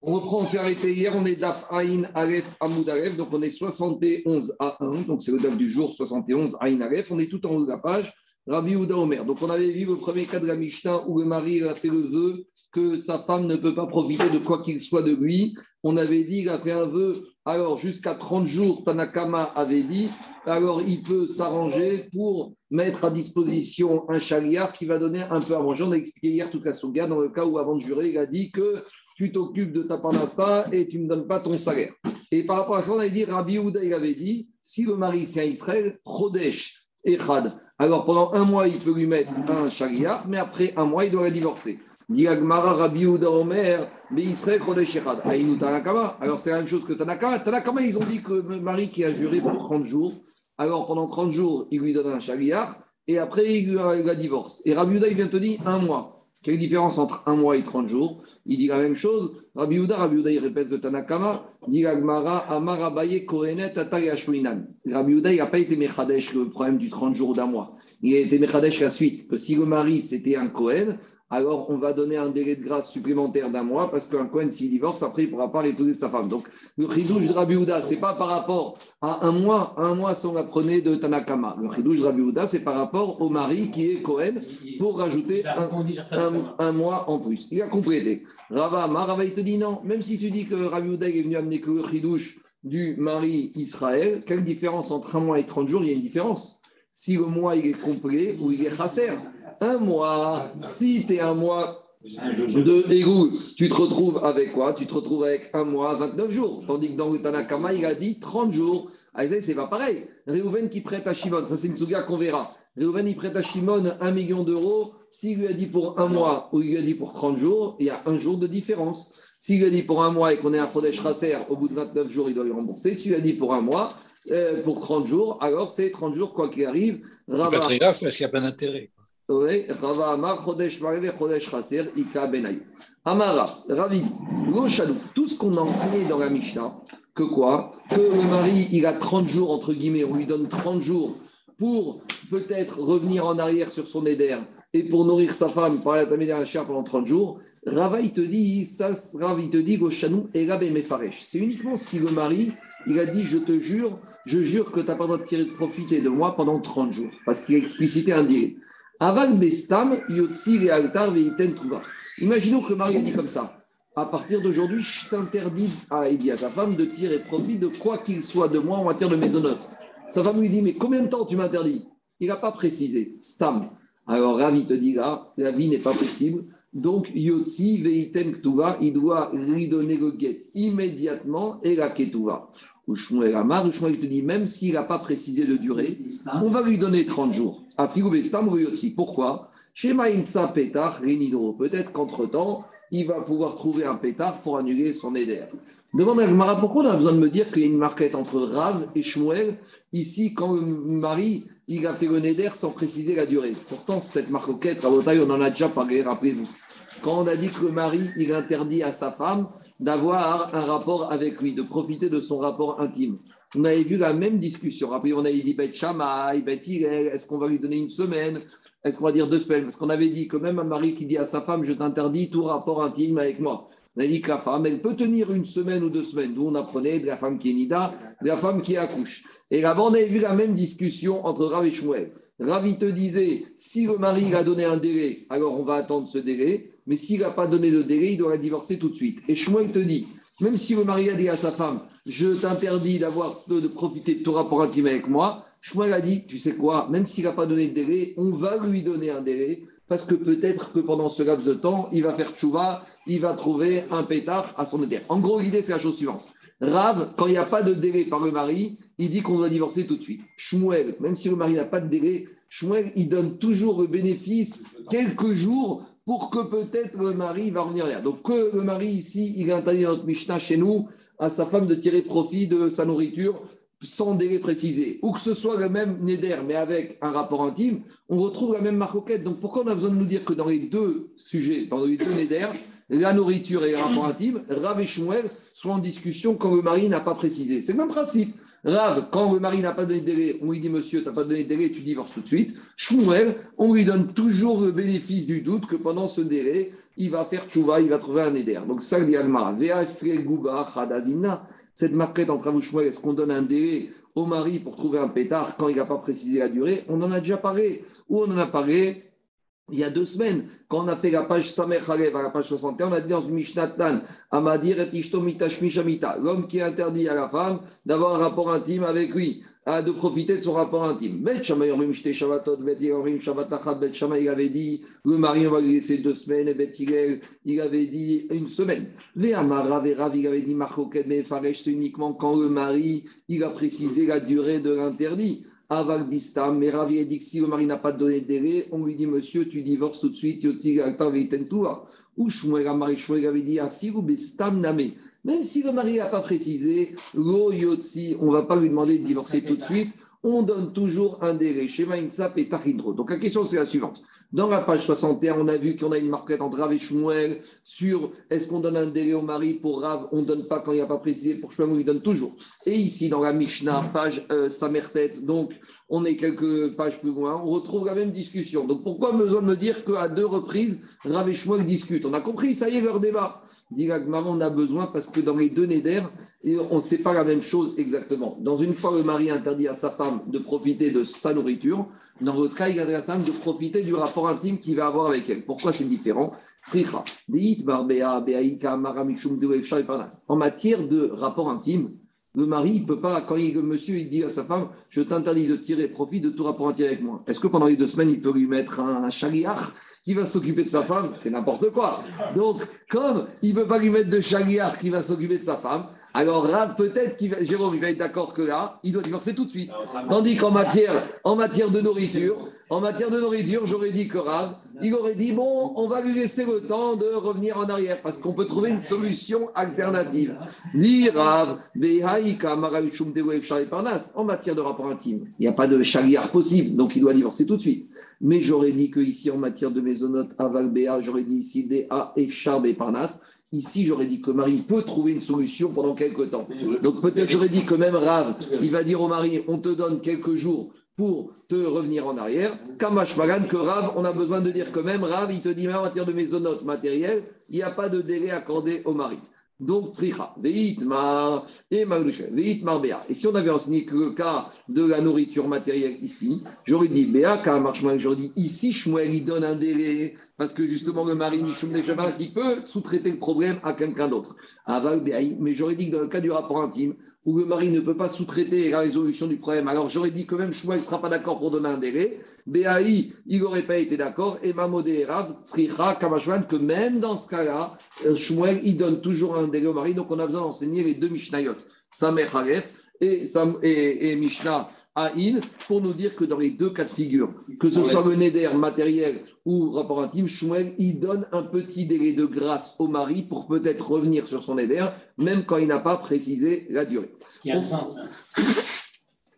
On reprend, on s'est arrêté hier, on est Daf Aïn Aleph Amoud Aleph, donc on est 71 à 1, donc c'est le Daf du jour 71 Aïn Aleph, on est tout en haut de la page, Rabbi Ouda Omer. Donc on avait vu le premier cas de la Mishnah où le mari a fait le vœu que sa femme ne peut pas profiter de quoi qu'il soit de lui. On avait dit, il a fait un vœu, alors jusqu'à 30 jours, Tanakama avait dit, alors il peut s'arranger pour mettre à disposition un chaliard qui va donner un peu à manger. On a expliqué hier toute la souga dans le cas où avant de jurer, il a dit que tu t'occupes de ta parnassa et tu ne me donnes pas ton salaire. Et par rapport à ça, on avait dit, Rabbi Ouda, il avait dit, si le mari c'est un Israël, Chodesh et Chad, alors pendant un mois, il peut lui mettre un chariard, mais après un mois, il doit la divorcer. Rabbi Ouda Omer, mais Israël, Chodesh et Chad. Alors c'est la même chose que Tanakama. Tanakama, ils ont dit que le mari qui a juré pour 30 jours, alors pendant 30 jours, il lui donne un chariard, et après, il la divorce. Et Rabbi Ouda, il vient te dire un mois. Quelle différence entre un mois et 30 jours Il dit la même chose. Rabbi Uda, Rabbi Uda, il répète le Tanakama, dit Agmara, Amar Abaye, Kohenet. Rabbi Uda, il n'a pas été Mechadesh le problème du 30 jours d'un mois. Il a été Mechadesh la suite, que si le mari c'était un Kohen, alors on va donner un délai de grâce supplémentaire d'un mois parce qu'un Cohen, s'il divorce, après, il ne pourra pas épouser sa femme. Donc, le chidouche de Rabbi Houda, ce n'est pas par rapport à un mois, un mois si on apprenait de Tanakama. Le chidouche de Rabbi Houda, c'est par rapport au mari qui est Cohen pour rajouter un, mois en plus. Il a complété. Rava, Rava, il te dit non, même si tu dis que Rabbi Houda est venu amener que le chidouche du mari Israël, quelle différence entre un mois et 30 jours? Il y a une différence. Si le mois il est complet ou il est chasser un mois, si tu es un mois de égout, tu te retrouves avec quoi? Tu te retrouves avec un mois, 29 jours. Tandis que dans le Tanakama, il a dit 30 jours. Ah, c'est pas pareil. Réhouven qui prête à Shimon, ça c'est une souga qu'on verra. Réhouven, il prête à Shimon un million d'euros. S'il lui a dit pour un mois ou il lui a dit pour 30 jours, il y a un jour de différence. S'il a dit pour un mois et qu'on est à Chodesh Raser, au bout de 29 jours, il doit lui rembourser. S'il a dit pour un mois, euh, pour 30 jours, alors c'est 30 jours quoi qu'il arrive. Pas très grave parce qu'il n'y a pas d'intérêt. Oui, Rava Amar, Chodesh Mareve, Chodesh Chaser, Ika Benay. Amara, Ravi, Lochadou, tout ce qu'on a enseigné dans la Mishnah, que quoi? Que le mari, il a 30 jours, entre guillemets, on lui donne 30 jours pour peut-être revenir en arrière sur son éder et pour nourrir sa femme par la chère pendant 30 jours. Rava, il te dit, ça, Rav, il te dit, Goshanou, Erabe Mefaresh. C'est uniquement si le mari, il a dit, je te jure, je jure que tu n'as pas le droit de tirer de profiter de moi pendant 30 jours, parce qu'il a explicité un délai. Bestam, Altar Veiten Imaginons que Marie a dit comme ça. À partir d'aujourd'hui, je t'interdis à, à sa femme de tirer profit de quoi qu'il soit de moi en matière de maisonnote. Sa femme lui dit Mais combien de temps tu m'interdis? Il n'a pas précisé. Stam. Alors Ravi te dit là, la vie n'est pas possible. Donc Yotzi Veiten Ktuva, il doit lui donner le guet immédiatement et la Ketuva. Ou Shmuel Amar, ou te dit Même s'il n'a pas précisé de durée, on va lui donner 30 jours. Pourquoi? Peut-être qu'entre-temps, il va pouvoir trouver un pétard pour annuler son éder. Demande à Mara pourquoi on a besoin de me dire qu'il y a une marquette entre Rav et Shmuel ici quand le mari il a fait le néder sans préciser la durée. Pourtant, cette marquette, à taille, on en a déjà parlé, rappelez-vous. Quand on a dit que le mari il interdit à sa femme d'avoir un rapport avec lui, de profiter de son rapport intime on avait vu la même discussion. Après, on avait dit Bet Shamaï, Bet est-ce qu'on va lui donner une semaine? Est-ce qu'on va dire deux semaines? Parce qu'on avait dit que même un mari qui dit à sa femme Je t'interdis tout rapport intime avec moi. On a dit que la femme, elle peut tenir une semaine ou deux semaines. D'où on apprenait de la femme qui est nida, de la femme qui accouche. Et là-bas, on avait vu la même discussion entre Rav et Shmuel. Rav, te disait si le mari a donné un délai, alors on va attendre ce délai. Mais s'il n'a pas donné de délai, il doit la divorcer tout de suite. Et Shmuel te dit même si le mari a dit à sa femme, je t'interdis d'avoir de, profiter de ton rapport intime avec moi, Shmuel a dit, tu sais quoi, même s'il n'a pas donné de délai, on va lui donner un délai, parce que peut-être que pendant ce laps de temps, il va faire tchouva, il va trouver un pétard à son éder. En gros, l'idée, c'est la chose suivante. Rav, quand il n'y a pas de délai par le mari, il dit qu'on doit divorcer tout de suite. Shmuel, même si le mari n'a pas de délai, Shmuel, il donne toujours le bénéfice quelques jours pour que peut-être le mari va revenir derrière. Donc que le mari ici, il a interdit notre Mishnah chez nous à sa femme de tirer profit de sa nourriture sans délai précisé, ou que ce soit le même Neder, mais avec un rapport intime, on retrouve la même marcoquette. Donc pourquoi on a besoin de nous dire que dans les deux sujets, dans les deux Neder, la nourriture et le rapport intime, Rav et Shmuel sont en discussion quand le mari n'a pas précisé? C'est le même principe. Rav, quand le mari n'a pas donné de délai, on lui dit Monsieur, tu n'as pas donné de délai, tu divorces tout de suite. Shmuel, on lui donne toujours le bénéfice du doute que pendant ce délai, il va faire tchouva, il va trouver un éder. Donc ça, dit Agmara. Cette marquette entre Avouchouel, est-ce qu'on donne un délai au mari pour trouver un pétard quand il n'a pas précisé la durée? On en a déjà parlé. Ou on en a parlé il y a deux semaines, quand on a fait la page Samer Khalev à la page 61, on a dit dans ce Mishnatan, Amadir et l'homme qui interdit à la femme d'avoir un rapport intime avec lui, de profiter de son rapport intime. Il avait dit, le mari, on va lui laisser deux semaines, et il avait dit une semaine. Rav il avait dit, c'est uniquement quand le mari, il a précisé la durée de l'interdit. Aval Bistam, mais Ravi a dit que si le mari n'a pas donné de délai, on lui dit Monsieur, tu divorces tout de suite, ou Shmuel avait dit Afiru Bistam Name. Même si le mari n'a pas précisé, Lo Yotzi, on ne va pas lui demander de divorcer tout de suite on donne toujours un délai. Shema Imsap et Tachindro. Donc la question, c'est la suivante. Dans la page 61, on a vu qu'on a une marquette entre Rav et Shmuel sur est-ce qu'on donne un délai au mari pour Rav On ne donne pas quand il n'y a pas précisé. Pour Shmuel, on donne toujours. Et ici, dans la Mishnah, page euh, Samertet, donc on est quelques pages plus loin, on retrouve la même discussion. Donc pourquoi besoin de me dire qu'à deux reprises, Rav et Shmuel discutent? On a compris, ça y est, leur débat. Dit on a besoin parce que dans les deux Néder, on ne sait pas la même chose exactement. Dans une fois, le mari interdit à sa femme de profiter de sa nourriture. Dans l'autre cas, il à sa femme de profiter du rapport intime qu'il va avoir avec elle. Pourquoi c'est différent En matière de rapport intime, le mari, ne peut pas, quand le monsieur il dit à sa femme, je t'interdis de tirer profit de tout rapport intime avec moi. Est-ce que pendant les deux semaines, il peut lui mettre un chariach qui va s'occuper de sa femme, c'est n'importe quoi. Donc, comme il ne veut pas lui mettre de chagliard qui va s'occuper de sa femme, alors là, peut-être qu'il Jérôme, il va être d'accord que là, il doit divorcer tout de suite. Tandis qu'en matière, en matière de nourriture, en matière de nourriture, j'aurais dit que Rav, il aurait dit bon, on va lui laisser le temps de revenir en arrière parce qu'on peut trouver une solution alternative. Dit Rav, en matière de rapport intime, il n'y a pas de chagliard possible, donc il doit divorcer tout de suite. Mais j'aurais dit que ici, en matière de maisonnote Aval j'aurais dit ici DA Efchar Parnas. Ici, j'aurais dit que Marie peut trouver une solution pendant quelques temps. Donc peut-être j'aurais dit que même Rav, il va dire au mari, on te donne quelques jours pour te revenir en arrière. Kamash Magan, que Rav, on a besoin de dire que même Rav, il te dit, mais en matière de maisonnote matérielle, il n'y a pas de délai accordé au mari. Donc, tricha, veitmar et veitmar béa. Et si on avait enseigné que le cas de la nourriture matérielle ici, j'aurais dit béa, car marchman, j'aurais dit ici, Shmuel, il donne un délai, parce que justement, le mari, il peut sous-traiter le problème à quelqu'un d'autre. Aval mais j'aurais dit que dans le cas du rapport intime, où le mari ne peut pas sous-traiter la résolution du problème. Alors j'aurais dit que même Shmuel ne sera pas d'accord pour donner un délai. BAI, il n'aurait pas été d'accord. Et Mamodé Rav, Tzricha, Kamashwan, que même dans ce cas-là, euh, Shmuel, il donne toujours un délai au mari. Donc on a besoin d'enseigner les deux Mishnayot, Samer Haref et, et, et Mishnah pour nous dire que dans les deux cas de figure, que ce soit le Neder matériel ou rapport intime, Shmuel, il donne un petit délai de grâce au mari pour peut-être revenir sur son Neder, même quand il n'a pas précisé la durée. Ce qui a un sens.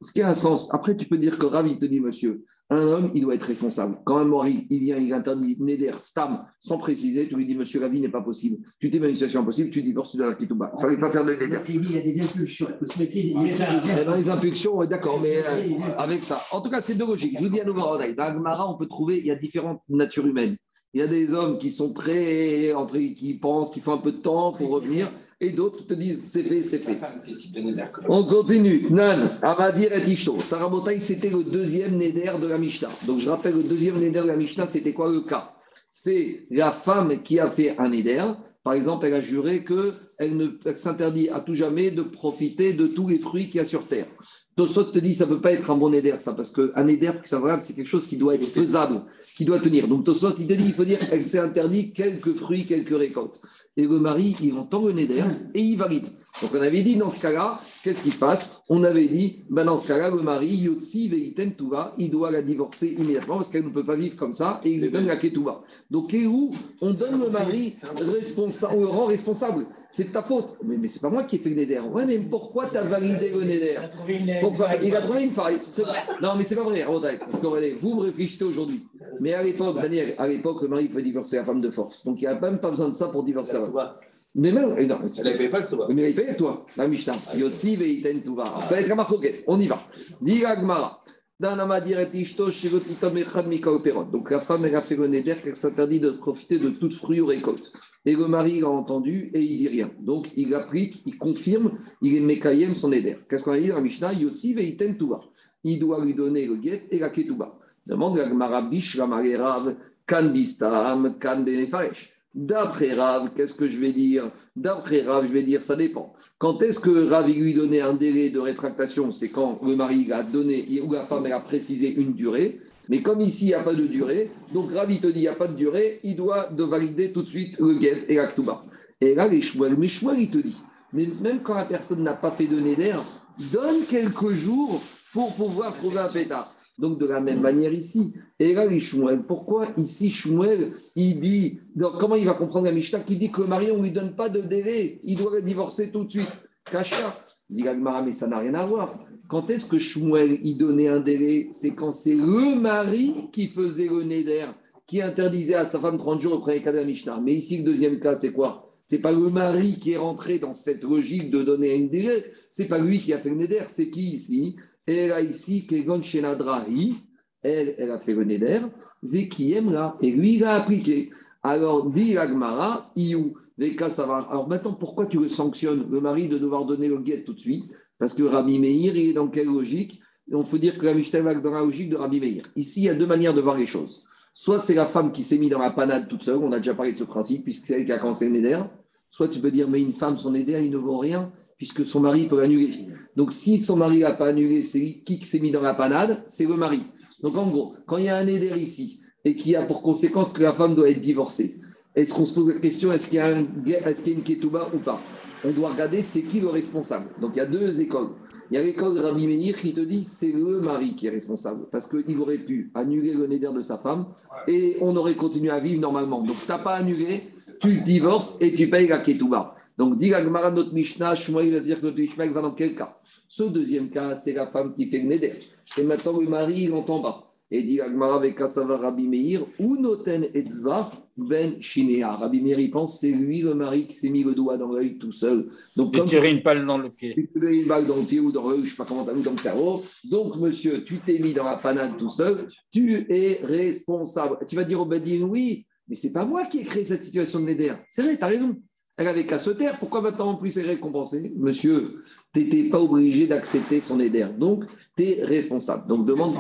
Ce qui a un sens. Après, tu peux dire que Ravi te dit, monsieur, un homme, il doit être responsable. Quand un mari, il vient, il interdit Neder, Stam, sans préciser, tu lui dis, monsieur, la vie n'est pas possible. Tu t'es mis une situation impossible, tu divorces, tu dois la Il ne fallait pas faire de Neder. Il y a des impulsions. Il y a des impulsions, d'accord, mais euh, avec ça. En tout cas, c'est de logique. Je vous dis à nouveau, dans Agmara, on peut trouver, il y a différentes natures humaines. Il y a des hommes qui sont très, entre, qui pensent qu'il faut un peu de temps pour revenir et d'autres te disent c'est fait, c'est fait. On continue. Nan, Amadir et Ishto. Sarabotaï, c'était le deuxième Neder de la Mishnah. Donc je rappelle, le deuxième Neder de la Mishnah, c'était quoi le cas? C'est la femme qui a fait un Neder. Par exemple, elle a juré qu'elle ne s'interdit à tout jamais de profiter de tous les fruits qu'il y a sur terre. Tosot te dit ça ne peut pas être un bon éder, ça, parce qu'un éder, c'est quelque chose qui doit être faisable, qui doit tenir. Donc Tosot, il te dit il faut dire qu'elle s'est interdit quelques fruits, quelques récoltes et le mari, il entend le neder et il valide. Donc on avait dit dans ce cas-là, qu'est-ce qui se passe? On avait dit, ben dans ce cas-là, le mari, Yotsi Veiten Touva, il doit la divorcer immédiatement parce qu'elle ne peut pas vivre comme ça et il lui donne la Ketouba. Donc où on donne le mari responsable, on le rend responsable? C'est de ta faute. Mais, mais c'est pas moi qui ai fait le Neder. Ouais, mais pourquoi tu as validé le Neder Il a trouvé une faille. Non, mais c'est pas vrai, Parce que vous me réfléchissez aujourd'hui. Mais à l'époque, Daniel, à l'époque, le mari pouvait divorcer la femme de force. Donc il n'y a même pas besoin de ça pour divorcer la femme. Mais même. Eh non, elle n'avait pas le Touba. Mais elle payé toi, la Mishnah. Yotsi veiten Touba. Ça va être un On y va. Diga Gmara. Donc la femme, elle a fait le neder qu'elle s'interdit de profiter de toute fruit ou récolte. Et le mari, il a entendu et il dit rien. Donc il applique, il confirme, il est mekayem son neder. Qu'est-ce qu'on a dit dans la Mishnah? Yotzi veiten tuva. Il doit lui donner le guet et la ketouba. Demande la Gemara Bish, la Rav, kan bistam, kan benefaresh. D'après Rav, qu'est-ce que je vais dire? D'après Rav, je vais dire, ça dépend. Quand est-ce que Rav lui donnait un délai de rétractation? C'est quand le mari a donné, ou la femme a précisé une durée. Mais comme ici, il n'y a pas de durée, donc Rav, te dit, il n'y a pas de durée, il doit de valider tout de suite le guet et l'actuba. Et là, les chouels, mais chouel, il te dit, mais même quand la personne n'a pas fait donner d'air, donne quelques jours pour pouvoir trouver un pétard. Donc, de la même manière ici. Et là, les Shmuel, pourquoi ici Shmuel, il dit, comment il va comprendre la Mishnah qui dit que le mari, on ne lui donne pas de délai, il doit divorcer tout de suite Kacha. dit mais ça n'a rien à voir. Quand est-ce que Shmuel, il donnait un délai? C'est quand c'est le mari qui faisait le neder, qui interdisait à sa femme 30 jours auprès de la Mishnah. Mais ici, le deuxième cas, c'est quoi? C'est pas le mari qui est rentré dans cette logique de donner un délai, c'est pas lui qui a fait le neder, c'est qui ici? Et là, ici, Kegon Shenadrahi, elle, elle a fait le Neder, Vekiem là, et lui, il a appliqué. Alors, dit Agmara, Iou, Veka va. Alors maintenant, pourquoi tu sanctionnes, le mari, de devoir donner le guet tout de suite Parce que Rabbi Meir, il est dans quelle logique? On peut dire que la Mishnah va dans la logique de Rabbi Meir. Ici, il y a deux manières de voir les choses. Soit c'est la femme qui s'est mise dans la panade toute seule, on a déjà parlé de ce principe, puisque c'est elle qui a commencé le Neder. Soit tu peux dire, mais une femme, son Neder, il ne vaut rien puisque son mari peut l'annuler. Donc, si son mari n'a pas annulé, c'est qui qui s'est mis dans la panade C'est le mari. Donc, en gros, quand il y a un éder ici et qui a pour conséquence que la femme doit être divorcée, est-ce qu'on se pose la question est-ce qu'il y a, un, est-ce qu'il y a une ketouba ou pas? On doit regarder c'est qui le responsable. Donc, il y a deux écoles. Il y a l'école de Rabbi Meir qui te dit c'est le mari qui est responsable parce qu'il aurait pu annuler le néder de sa femme et on aurait continué à vivre normalement. Donc, tu n'as pas annulé, tu divorces et tu payes la ketouba. Donc, dit la notre Mishnah, Shmuel va dire que notre Mishnah va dans quel cas? Ce deuxième cas, c'est la femme qui fait le neder. Et maintenant, le mari, il entend pas. Et dit Agmara avec Rabbi Meir, ou noten etzva ben shinea. Rabbi Meir, il pense c'est lui le mari qui s'est mis le doigt dans l'œil tout seul. Donc, il tirer une balle dans le pied. Tirer une balle dans le pied ou dans l'œil, je ne sais pas comment vu dans le cerveau. Donc, monsieur, tu t'es mis dans la panade tout seul, tu es responsable. Tu vas dire au Bedin, oui, mais c'est pas moi qui ai créé cette situation de Neder. C'est vrai, tu as raison. Elle avait qu'à se taire. Pourquoi maintenant en plus elle est récompensée Monsieur, tu n'étais pas obligé d'accepter son éder. Donc, tu es responsable. Donc, demande.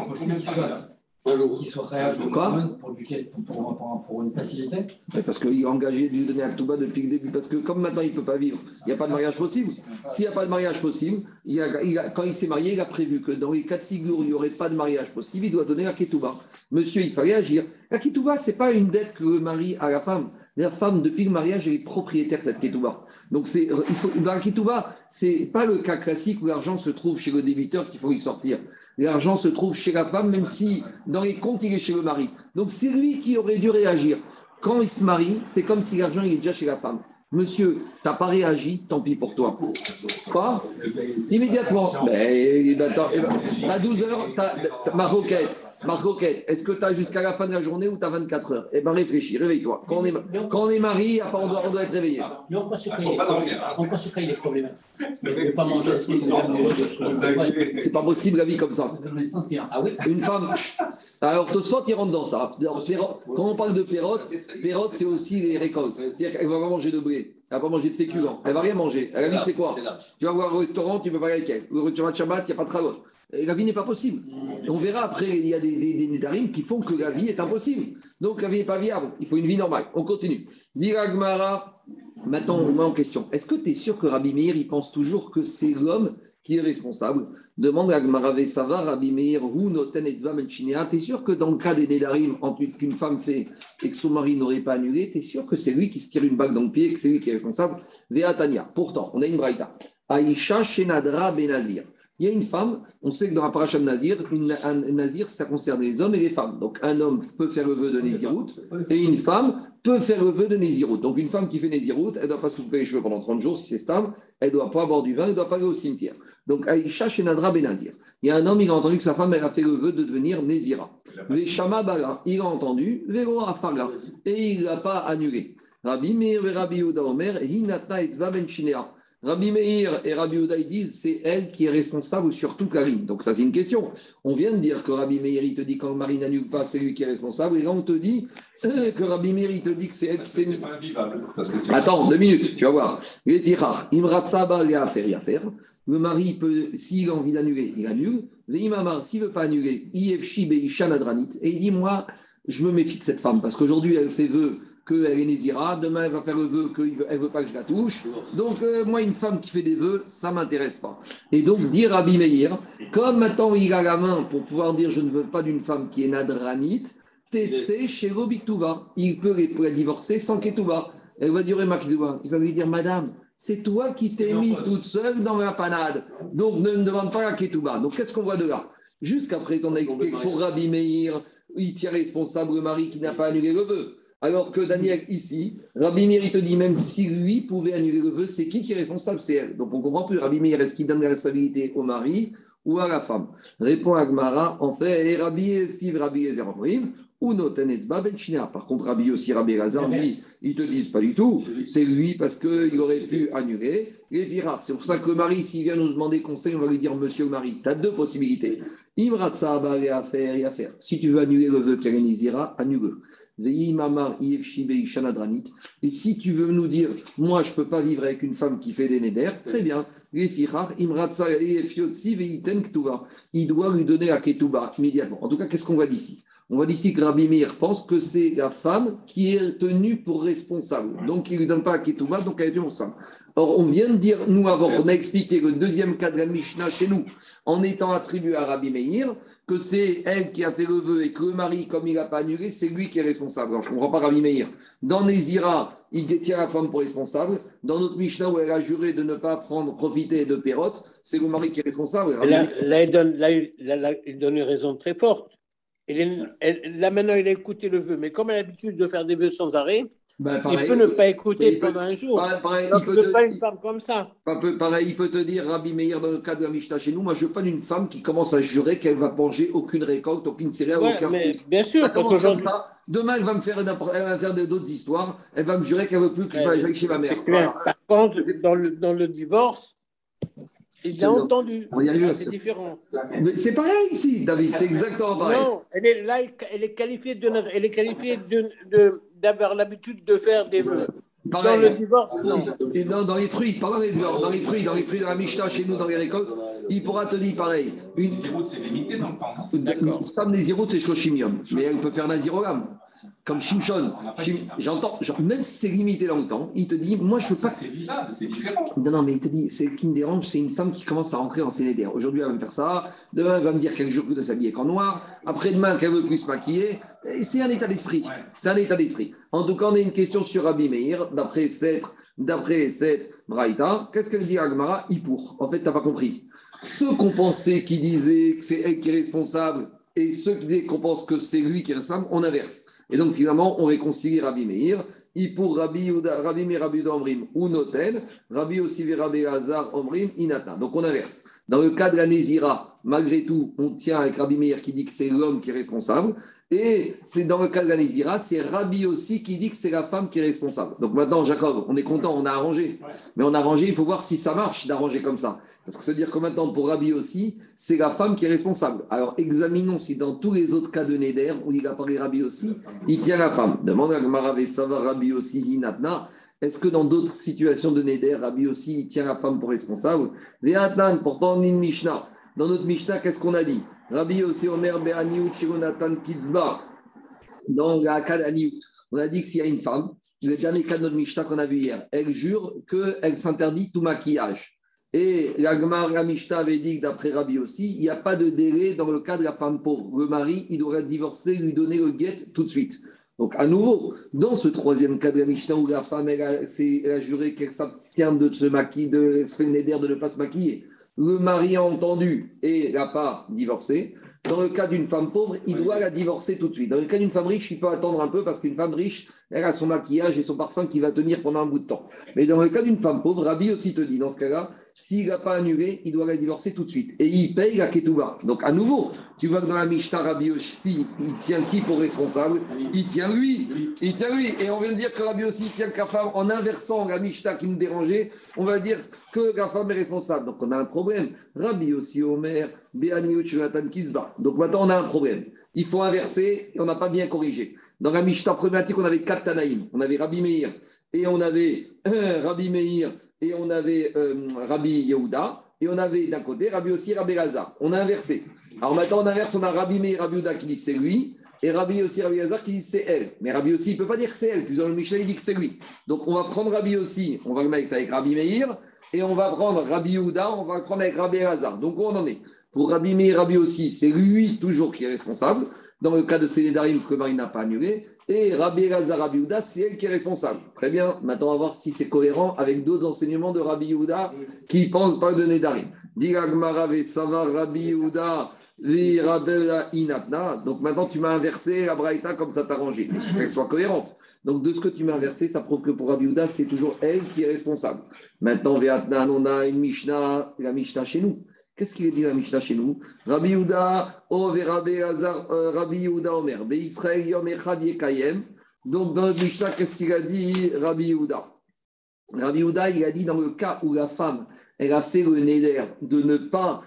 Un jour. Qu'il soit réagi Quoi? pour, pour, pour, pour, une facilité Parce qu'il est engagé de lui donner à Touba depuis le début. Parce que comme maintenant il ne peut pas vivre, il n'y a pas de mariage possible. S'il n'y a pas de mariage possible, il a, quand il s'est marié, il a prévu que dans les cas de figure où il n'y aurait pas de mariage possible, il doit donner à Ketouba. Monsieur, il fallait agir. La Ketouba, ce n'est pas une dette que le mari a à la femme. La femme, depuis le mariage, est propriétaire de cette ketouba. Donc, dans la ketouba, ce n'est pas le cas classique où l'argent se trouve chez le débiteur qu'il faut y sortir. L'argent se trouve chez la femme, même si dans les comptes, il est chez le mari. Donc, c'est lui qui aurait dû réagir. Quand il se marie, c'est comme si l'argent il est déjà chez la femme. Monsieur, tu n'as pas réagi, tant pis pour toi. Quoi? Immédiatement. Ben, ben, ben, à 12 heures, ma requête. Marc Roquette, est-ce que tu as jusqu'à la fin de la journée ou tu as 24 heures? Eh bien, réfléchis, réveille-toi. Quand, on est, quand on est marié, on doit, on doit être réveillé. Mais on peut se créer des problèmes. Ne pas manger C'est pas possible la vie comme ça. Ah Une femme. Alors, Tosfot, il rentre dans ça. Quand on parle de pérotte, pérotte, c'est aussi les récoltes. C'est-à-dire qu'elle ne va pas manger de blé, elle ne va pas manger de féculents, elle ne va rien manger. La vie, c'est quoi? Tu vas voir au restaurant, tu ne peux pas aller avec elle. Tu vas de Shabbat, il n'y a pas de travail la vie n'est pas possible. On verra après, il y a des, des, qui font que la vie est impossible. Donc la vie n'est pas viable. Il faut une vie normale. On continue. Diragmara, maintenant on met en question. Est-ce que tu es sûr que Rabbi Meir, il pense toujours que c'est l'homme qui est responsable? Demande à Gmara Vesava, Rabbi Meir, Hu Noten et Tu es sûr que dans le cas des Nédarim, qu'une femme fait et que son mari n'aurait pas annulé, tu es sûr que c'est lui qui se tire une balle dans le pied et que c'est lui qui est responsable? Veatania. Pourtant, on a une braïta. Aïcha Shenadra Benazir. Il y a une femme, on sait que dans la paracha de Nazir, une, un, Nazir, ça concerne les hommes et les femmes. Donc un homme peut faire le vœu de Nézirut et une femme peut faire le vœu de Nézirut. Donc une femme qui fait Nézirut, elle ne doit pas se couper les cheveux pendant 30 jours si c'est stable, elle ne doit pas boire du vin, elle ne doit pas aller au cimetière. Donc Aïcha chez Nadra Benazir. Il y a un homme, il a entendu que sa femme, elle a fait le vœu de devenir Nézira. Les Shama Bala, il a entendu, Véro et il ne l'a pas annulé. Rabbi Meir, Rabbi Omer, Hinata et Ben Rabbi Meir et Rabbi Ouda disent c'est elle qui est responsable sur toute la ligne. Donc ça c'est une question. On vient de dire que Rabbi Meir il te dit quand Marie n'annule pas, c'est lui qui est responsable. Et là on te dit euh, que Rabbi Meir il te dit que c'est elle. C'est pas invivable. Attends, deux minutes, tu vas voir. Imratsaba, il y a affaire, il y affaire. Le mari peut, s'il a envie d'annuler, il annule. L'imamar, s'il ne veut pas annuler, IFshi Beishan Adranit. Et il dit Moi, je me méfie de cette femme parce qu'aujourd'hui elle fait vœu qu'elle est Nézira, demain elle va faire le vœu qu'elle ne veut pas que je la touche. Donc, euh, moi, une femme qui fait des vœux, ça ne m'intéresse pas. Et donc, dire à Meir, comme maintenant il a la main pour pouvoir dire je ne veux pas d'une femme qui est nadranite, Tetse chez Il peut la divorcer sans Ketouba. Elle va dire Il va lui dire Madame, c'est toi qui t'es mis toute seule dans la panade. Donc, ne me demande pas la Ketouba. Donc, qu'est-ce qu'on voit de là? Jusqu'à présent, on a expliqué pour Rabbi Meir, il tient responsable le mari qui n'a pas annulé le vœu. Alors que Daniel, ici, Rabbi Meir, il te dit, même si lui pouvait annuler le vœu, c'est qui qui est responsable? C'est elle. Donc on comprend plus. Rabbi Meir, est-ce qu'il donne la responsabilité au mari ou à la femme? Répond Agmara, en fait, Rabbi Steve, Rabbi Ezer ou Notenetzba Ben Par contre, Rabbi aussi, Rabbi Lazar, lui, ils te disent pas du tout. C'est lui parce qu'il aurait pu annuler les virars. C'est pour ça que le mari, s'il vient nous demander conseil, on va lui dire Monsieur le mari, tu as deux possibilités. Imratsa, à faire et à faire. Si tu veux annuler le vœu Kerenizira, annule-le. Et si tu veux nous dire, moi je ne peux pas vivre avec une femme qui fait des néder, très bien. Il doit lui donner à Ketouba immédiatement. En tout cas, qu'est-ce qu'on voit d'ici? On voit d'ici que Rabbi Meir pense que c'est la femme qui est tenue pour responsable. Donc il ne lui donne pas à Ketouba, donc elle est responsable. Or, on vient de dire, nous avant, on a expliqué le deuxième cas de Mishnah chez nous, en étant attribué à Rabbi Meir, que c'est elle qui a fait le vœu et que le mari, comme il n'a pas annulé, c'est lui qui est responsable. Alors, je ne comprends pas Rabbi Meir. Dans Nézira, il détient la femme pour responsable. Dans notre Mishnah, où elle a juré de ne pas prendre, profiter de Pérotte, c'est le mari qui est responsable. Là, il donne une raison très forte. Là, maintenant, il a écouté le vœu. Mais comme elle a l'habitude de faire des vœux sans arrêt, ben, il peut ne pas écouter pendant un jour. Pareil, il peut te, pas une femme comme ça. Pareil, il peut te dire, Rabbi Meir, dans le cas de la Mishnah chez nous, moi je veux pas une femme qui commence à jurer qu'elle va manger aucune récolte, aucune céréale, ouais, mais Bien sûr, parce comme ça. Demain, elle va me faire, elle va faire d'autres histoires. Elle va me jurer qu'elle ne veut plus que je j'aille chez ma mère. Par contre, dans le, dans le divorce, il a entendu. C'est différent. C'est pareil ici, David. C'est exactement pareil. Non, elle est là, elle est qualifiée de, elle est qualifiée de, d'avoir l'habitude de faire des vœux. Dans le divorce, non. non. Dans les fruits, pendant les dans les fruits, dans les fruits de la Mishnah, chez nous, dans les récoltes, il pourra te dire pareil. Une... c'est limité dans le temps. D'accord. Stam Nézirut, c'est Shloshimium. Mais elle peut faire Nazirogam. Comme Shimshon. J'entends, même si c'est limité dans le temps, il te dit Moi, je veux pas. C'est vivable, c'est différent. Non, non, mais il te dit C'est qui me dérange, c'est une femme qui commence à rentrer en CNDR. Aujourd'hui, elle va me faire ça. Demain, elle va me dire qu'elle joue de s'habiller qu'en noir. Après-demain, qu'elle veut plus se maquiller. C'est un état d'esprit. C'est un état d'esprit. En tout cas, on a une question sur Rabbi Meir, d'après cette, d'après cette Braïta. Qu'est-ce qu'elle dit Agmara? Pour. En fait, tu n'as pas compris. Ceux qu'on pensait qui disaient que c'est elle qui est responsable et ceux qui disaient qu'on pense que c'est lui qui est responsable, on inverse. Et donc finalement, on réconcilie Rabbi Meir. I pour Rabbi, Rabbi Meir, Rabbi Omrim, ou Noten, Rabbi aussi Rabbi Hazar, Omrim, Inata. Donc on inverse. Dans le cas de la Nézira, malgré tout, on tient avec Rabbi Meir qui dit que c'est l'homme qui est responsable. Et c'est dans le cas de la Nézira, c'est Rabbi aussi qui dit que c'est la femme qui est responsable. Donc maintenant, Jacob, on est content, on a arrangé. Mais on a arrangé, il faut voir si ça marche d'arranger comme ça. Parce que se dire que maintenant, pour Rabbi aussi, c'est la femme qui est responsable. Alors examinons si dans tous les autres cas de Neder, où il apparaît Rabbi aussi, il tient la femme. Demande à Maravé Sava Rabbi aussi, Hinatna. Est-ce que dans d'autres situations de Neder, Rabbi aussi, il tient la femme pour responsable? Véatnan, pourtant, une Mishnah. Dans notre Mishnah, qu'est-ce qu'on a dit? Rabbi aussi Omer Be'aniut Shironatan Kitzba. Dans la cas on a dit que s'il y a une femme, le dernier cas de notre Mishnah qu'on a vu hier, elle jure qu'elle s'interdit tout maquillage. Et la Gemara Mishnah avait dit que d'après Rabbi aussi, il n'y a pas de délai dans le cas de la femme pauvre. Le mari, il devrait divorcer, lui donner le guet tout de suite. Donc, à nouveau, dans ce troisième cas de la Mishnah où la femme, elle a, juré qu'elle s'abstient de se maquiller, de se de ne pas se maquiller, le mari a entendu et n'a pas divorcé. Dans le cas d'une femme pauvre, il doit la divorcer tout de suite. Dans le cas d'une femme riche, il peut attendre un peu parce qu'une femme riche, elle a son maquillage et son parfum qui va tenir pendant un bout de temps. Mais dans le cas d'une femme pauvre, Rabbi aussi te dit, dans ce cas-là, s'il n'a pas annulé, il doit la divorcer tout de suite. Et il paye la ketouba. Donc, à nouveau, tu vois que dans la Mishnah, Rabbi aussi, il tient qui pour responsable? Il tient lui. Il tient lui. Et on vient de dire que Rabbi aussi tient la femme en inversant la Mishnah qui nous dérangeait. On va dire que la femme est responsable. Donc, on a un problème. Rabbi aussi, Omer, Béaniou, Jonathan Kizba. Donc, maintenant, on a un problème. Il faut inverser et on n'a pas bien corrigé. Dans la Mishnah problématique, on avait quatre Tanaïm. On avait Rabbi Meir et on avait euh, Rabbi Meir et on avait euh, Rabbi Yehuda, et on avait d'un côté Rabbi aussi Rabbi Lazar. On a inversé. Alors maintenant, on inverse, on a Rabbi Meir, Rabbi Yehuda qui dit c'est lui, et Rabbi aussi, Rabbi Lazar qui dit c'est elle. Mais Rabbi aussi, il ne peut pas dire c'est elle, puisque le Michel, il dit que c'est lui. Donc on va prendre Rabbi aussi, on va le mettre avec Rabbi Meir, et on va prendre Rabbi Yehuda, on va le prendre avec Rabbi Lazar. Donc où on en est? Pour Rabbi Meir, Rabbi aussi, c'est lui toujours qui est responsable. Dans le cas de Célédarim, que Marie n'a pas annulé, et Rabbi Elazar Rabbi Yehuda, c'est elle qui est responsable. Très bien, maintenant on va voir si c'est cohérent avec d'autres enseignements de Rabbi Yehuda qui pensent pas de Nedarim. Rabbi. Donc maintenant tu m'as inversé la comme ça t'a arrangé, qu'elle soit cohérente. Donc de ce que tu m'as inversé, ça prouve que pour Rabbi Yehuda, c'est toujours elle qui est responsable. Maintenant, on a une Mishnah, la Mishnah chez nous. Qu'est-ce qu'il dit la Mishnah chez nous? Rabbi Yehuda, euh, Rabbi Yehuda Omer, Be Israël Yom Echad Yekayem. Donc dans notre Mishnah, qu'est-ce qu'il a dit Rabbi Yehuda? Rabbi Yehuda, il a dit dans le cas où la femme, elle a fait le neder de ne pas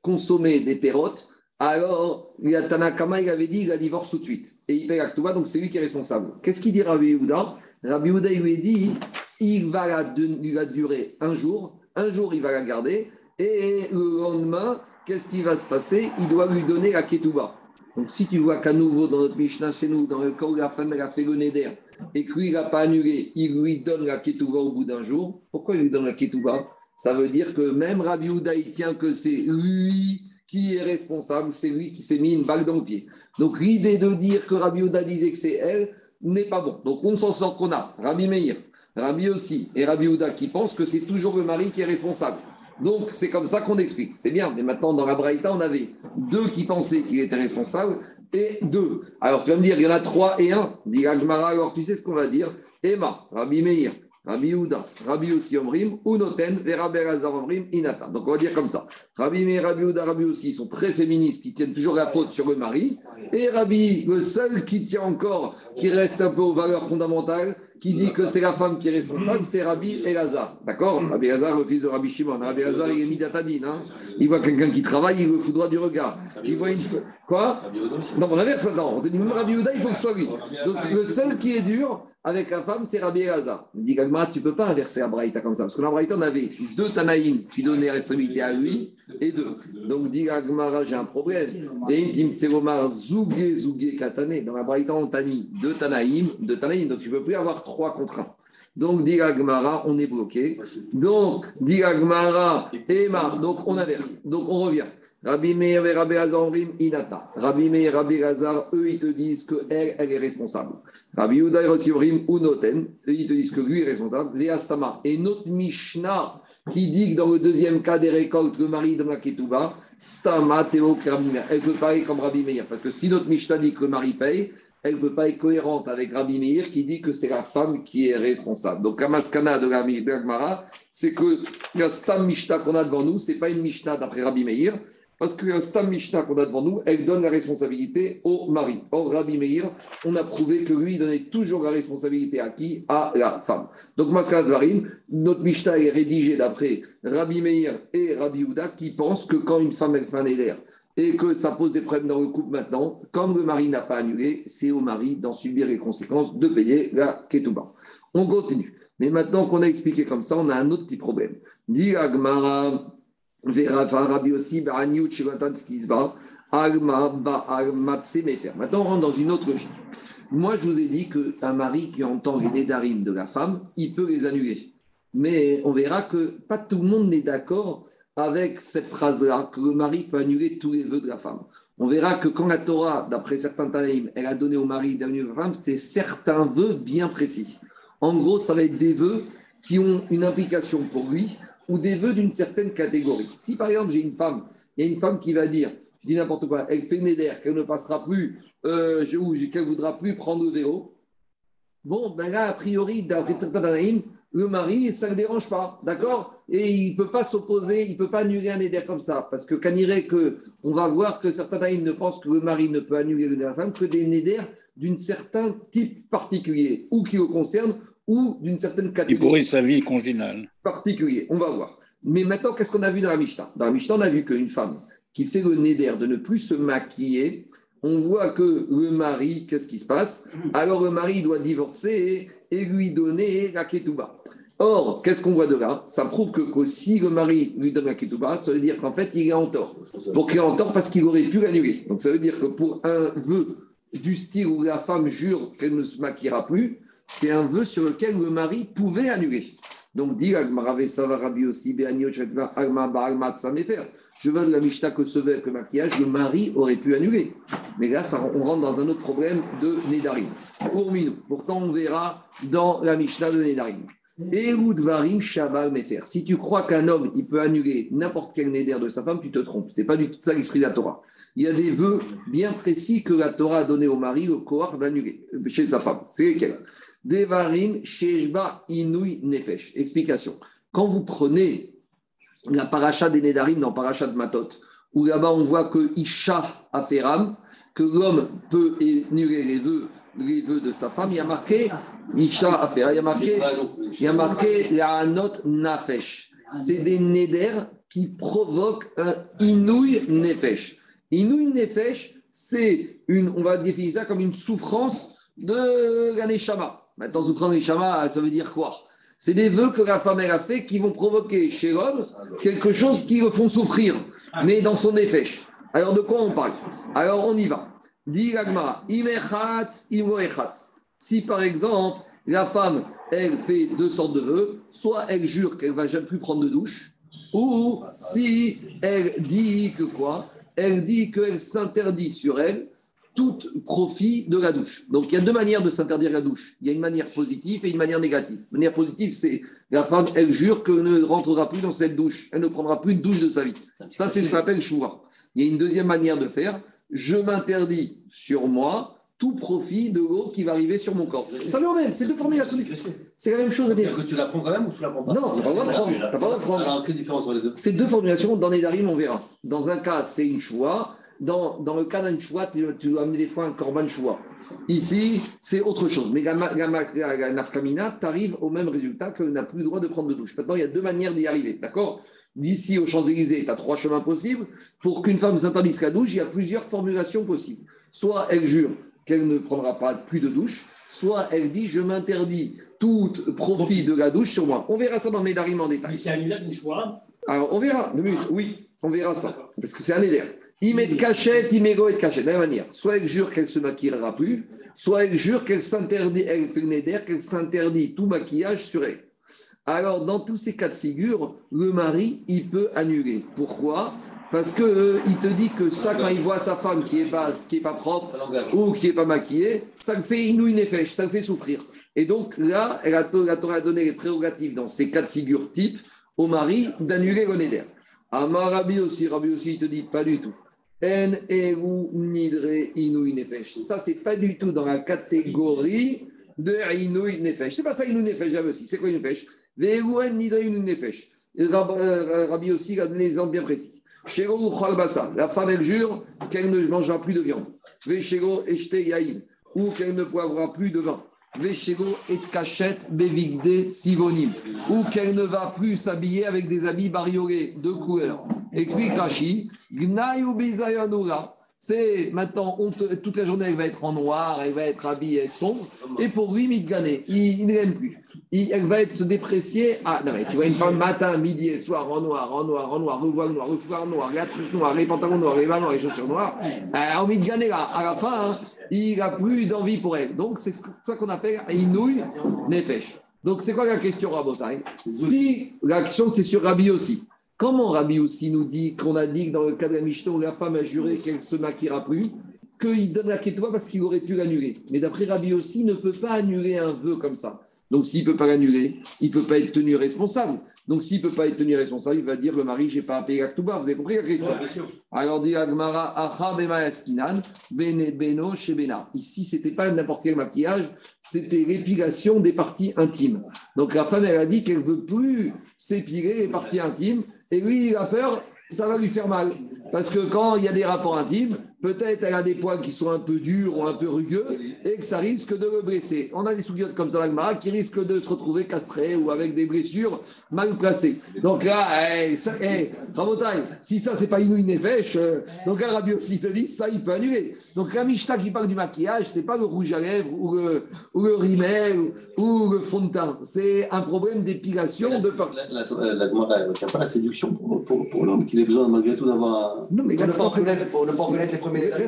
consommer des pérotes, alors a Tanakama, il avait dit il la divorce tout de suite. Et il paye Aktuba, donc c'est lui qui est responsable. Qu'est-ce qu'il dit Rabbi Yehuda? Rabbi Yehuda, il lui dit il va la, il durer un jour, un jour il va la garder, et le lendemain, qu'est-ce qui va se passer? Il doit lui donner la ketouba. Donc si tu vois qu'à nouveau dans notre Mishnah chez nous, dans le cas où la femme a fait le neder et que lui n'a pas annulé, il lui donne la ketouba au bout d'un jour. Pourquoi il lui donne la ketouba? Ça veut dire que même Rabbi Houda, il tient que c'est lui qui est responsable, c'est lui qui s'est mis une balle dans le pied. Donc l'idée de dire que Rabbi Houda disait que c'est elle n'est pas bon. Donc on s'en sort qu'on a Rabbi Meir, Rabbi aussi et Rabbi Houda qui pensent que c'est toujours le mari qui est responsable. Donc, c'est comme ça qu'on explique. C'est bien, mais maintenant, dans la Braïta, on avait deux qui pensaient qu'il était responsable et deux. Alors, tu vas me dire, il y en a trois et un. Dit alors tu sais ce qu'on va dire Emma, Rabbi Meir, Rabbi Houda, Rabbi aussi Omrim, Unoten, Rabbi Omrim, Inata. Donc, on va dire comme ça. Rabbi Meir, Rabbi Houda, Rabbi aussi, ils sont très féministes, ils tiennent toujours la faute sur le mari. Et Rabbi, le seul qui tient encore, qui reste un peu aux valeurs fondamentales, qui dit que c'est la femme qui est responsable, c'est Rabbi Elazar. D'accord Rabbi Elazar, le fils de Rabbi Shimon. Rabbi Elazar, il est midatadine. Hein il voit quelqu'un qui travaille, il le foudroie du regard. Il voit une... Quoi Non, on inverse maintenant. On dit Rabbi Ouda, il faut que ce soit lui. Donc le seul qui est dur avec la femme, c'est Rabbi Elazar. Il dit tu ne peux pas inverser la Braïta comme ça. Parce que la Braïta, on avait deux Tanaïm qui donnaient responsabilité à lui et deux. Donc dit Agmara, j'ai un problème. Dans la Braïta, on t'a mis deux Tanaïm, deux Tanaïm. Donc tu ne peux plus avoir trois contre un. Donc, dit Agmara, on est bloqué. Donc, dit Agmara, Emma, donc on inverse. Donc, on revient. Rabbi Meir et Rabbi Hazar Inata. Rabbi Meir et Rabbi Hazar, eux, ils te disent qu'elle, elle est responsable. Rabbi Yehuda et Unoten, eux, ils te disent que lui est responsable. Veastama. Et notre Mishnah, qui dit que dans le deuxième cas des récoltes, le mari de la Ketouba, Stama, Théo, Elle peut parler comme Rabbi Meir. Parce que si notre Mishnah dit que le mari paye, elle ne peut pas être cohérente avec Rabbi Meir qui dit que c'est la femme qui est responsable. Donc, la maskana de Rabbi Gmara, c'est que la Stam Mishnah qu'on a devant nous, ce n'est pas une Mishnah d'après Rabbi Meir, parce que Stam Mishnah qu'on a devant nous, elle donne la responsabilité au mari. Or, Rabbi Meir, on a prouvé que lui donnait toujours la responsabilité à qui? À la femme. Donc, Maskana Varim, notre Mishnah est rédigée d'après Rabbi Meir et Rabbi Houda qui pensent que quand une femme elle fait un éder, et que ça pose des problèmes dans le couple maintenant, comme le mari n'a pas annulé, c'est au mari d'en subir les conséquences de payer la ketouba. On continue. Mais maintenant qu'on a expliqué comme ça, on a un autre petit problème. Dit Agmara. Maintenant, on rentre dans une autre logique. Moi, je vous ai dit qu'un mari qui entend les nédarim de la femme, il peut les annuler. Mais on verra que pas tout le monde n'est d'accord avec cette phrase-là, que le mari peut annuler tous les vœux de la femme. On verra que quand la Torah, d'après certains Tanaïm, elle a donné au mari d'annuler la femme, c'est certains vœux bien précis. En gros, ça va être des vœux qui ont une implication pour lui, ou des vœux d'une certaine catégorie. Si par exemple j'ai une femme, il y a une femme qui va dire, je dis n'importe quoi, elle fait néder, qu'elle ne passera plus, euh, ou qu'elle ne voudra plus prendre le vélo, bon, ben là, a priori, d'après certains le mari, ça ne dérange pas, d'accord? Et il ne peut pas s'opposer, il ne peut pas annuler un éder comme ça, parce que quand il que, on va voir que certains taïms ne pensent que le mari ne peut annuler le de la femme que des néders d'une certain type particulier, ou qui le concerne, ou d'une certaine catégorie. Il pourrit sa vie congénale. Particulier, on va voir. Mais maintenant, qu'est-ce qu'on a vu dans la Mishnah? Dans la Mishnah, on a vu qu'une femme qui fait le néder de ne plus se maquiller, on voit que le mari, qu'est-ce qui se passe? Alors le mari doit divorcer et, lui donner la ketouba. Or, qu'est-ce qu'on voit de là? Ça prouve que, si le mari lui donne la ketouba, ça veut dire qu'en fait, il est en tort. Pour qu'il est en tort parce qu'il aurait pu l'annuler. Donc ça veut dire que pour un vœu du style où la femme jure qu'elle ne se maquillera plus, c'est un vœu sur lequel le mari pouvait annuler. Donc, dit aussi, je veux de la Mishnah que ce verre, que maquillage, le mari aurait pu annuler. Mais là, ça, on rentre dans un autre problème de Nédarim. Pour Minou. Pourtant, on verra dans la Mishnah de Nédarim. Mefer. Si tu crois qu'un homme, il peut annuler n'importe quel Néder de sa femme, tu te trompes. Ce n'est pas du tout ça l'esprit de la Torah. Il y a des vœux bien précis que la Torah a donné au mari au Kohar d'annuler chez sa femme. C'est lesquels? Devarim Shejba Inui Nefesh. Explication. Quand vous prenez la paracha des Nedarim dans paracha de Matot, où là-bas on voit que Isha Aferam, que l'homme peut annuler les vœux, les vœux de sa femme, il y a marqué Isha Aferam, il y a marqué, il y a marqué la Anot Nafesh. C'est des Neder qui provoquent un Inouï Nefesh. Inouï Nefesh, c'est une, on va définir ça comme une souffrance de la Neshama. Maintenant, souffrance Neshama, ça veut dire quoi? C'est des vœux que la femme a fait qui vont provoquer chez l'homme quelque chose qui le font souffrir, mais dans son effet. Alors de quoi on parle? Alors on y va. Si par exemple la femme, elle fait deux sortes de vœux, soit elle jure qu'elle va jamais plus prendre de douche, ou si elle dit que quoi? Elle dit qu'elle s'interdit sur elle tout profit de la douche. Donc il y a deux manières de s'interdire la douche. Il y a une manière positive et une manière négative. La manière positive, c'est la femme, elle jure qu'elle ne rentrera plus dans cette douche. Elle ne prendra plus de douche de sa vie. Ça, c'est ce qu'on appelle choua. Il y a une deuxième manière de faire. Je m'interdis sur moi tout profit de l'eau qui va arriver sur mon corps. Ça veut même, c'est deux formulations C'est la même chose à dire. que tu la prends quand même ou tu la prends pas Non, tu n'as pas le droit de prendre. Alors, quelle différence entre les deux? C'est deux formulations. Dans les darimes, on verra. Dans un cas, c'est une choua dans, dans le cas d'un choix, tu, dois amener des fois un corban choix. Ici, c'est autre chose. Mais la, nafkamina, tu arrives au même résultat que n'a plus le droit de prendre de douche. Maintenant, il y a deux manières d'y arriver. D'accord? D'ici aux Champs-Élysées, tu as trois chemins possibles. Pour qu'une femme s'interdise la douche, il y a plusieurs formulations possibles. Soit elle jure qu'elle ne prendra pas plus de douche, soit elle dit je m'interdis tout profit de la douche sur moi. On verra ça dans mes en détail. Mais c'est une choix Alors, on verra. oui, on verra ça. Parce que c'est un éder. Il met cachette, il met go et cachette. De la même manière, soit elle jure qu'elle se maquillera plus, soit elle jure qu'elle s'interdit, elle fait le qu'elle s'interdit tout maquillage sur elle. Alors, dans tous ces cas de figure, le mari, il peut annuler. Pourquoi? Parce qu'il euh, il te dit que ça, quand il voit sa femme qui n'est pas, qui est pas propre ou qui n'est pas maquillée, ça le fait inouï fèche, ça le fait souffrir. Et donc là, la Torah a donné les prérogatives dans ces cas de figure type au mari d'annuler le néder. Amar Rabbi aussi, Rabbi aussi, il te dit pas du tout. En eru nidre inouï nefesh. Ça, c'est pas du tout dans la catégorie de inouï nefesh. C'est pas ça inouï nefesh, j'avais aussi. C'est quoi une nefesh? Ve'en nidre inouï nefesh. Euh, Rabbi aussi a donné des exemples bien précis. Shego basa. La femme, elle jure qu'elle ne mangera plus de viande. Ve'shego eshte yaïn. Ou qu'elle ne boira plus de vin. Ve'shego et cachette bevigde sivonim. Ou qu'elle ne va plus s'habiller avec des habits bariolés de couleur. Explique Rashi, c'est maintenant, toute la journée, elle va être en noir, elle va être habillée sombre. Et pour lui, Midgané, il, il ne l'aime plus. Elle va être se déprécier. Ah, non, mais tu vois une femme matin, midi et soir en noir, en noir, en noir, revoile noir, refoire noir, la truffe noire, les pantalons noirs, les vins noirs, les chaussures noires. Euh, en Midgané, là, à la fin, hein, il n'a plus d'envie pour elle. Donc, c'est ça qu'on appelle Inouï Nefesh. Donc, c'est quoi la question, Rabotai Si la question, c'est sur Rabbi aussi. Comment Rabbi aussi nous dit qu'on a dit que dans le cas de la Mishnah où la femme a juré qu'elle se maquillera plus, qu'il donne la ketouba parce qu'il aurait pu l'annuler? Mais d'après Rabbi aussi, il ne peut pas annuler un vœu comme ça. Donc s'il ne peut pas l'annuler, il ne peut pas être tenu responsable. Donc s'il ne peut pas être tenu responsable, il va dire le mari, je n'ai pas à payer Vous avez compris la question Alors dit Beno Shebena. Ici, ce n'était pas n'importe quel maquillage, c'était l'épilation des parties intimes. Donc la femme, elle a dit qu'elle ne veut plus s'épiler les parties intimes. Et lui, il a peur, ça va lui faire mal. Parce que quand il y a des rapports intimes, peut-être elle a des poils qui sont un peu durs ou un peu rugueux et que ça risque de le blesser. On a des sougiotes comme ça, l'agmara, qui risquent de se retrouver castrés ou avec des blessures mal placées. Donc là, hey, ça, si ça, c'est pas Inouï Nefesh, euh, donc dit, ça, il peut annuler. Donc la Mishta qui parle du maquillage, c'est pas le rouge à lèvres ou le, ou le rimel ou, le fond de teint. C'est un problème d'épilation. De... La, la, la, il n'y a pas la séduction pour, pour, pour l'homme qu'il ait besoin malgré tout d'avoir un... Non, mais là, c'est pas, les premiers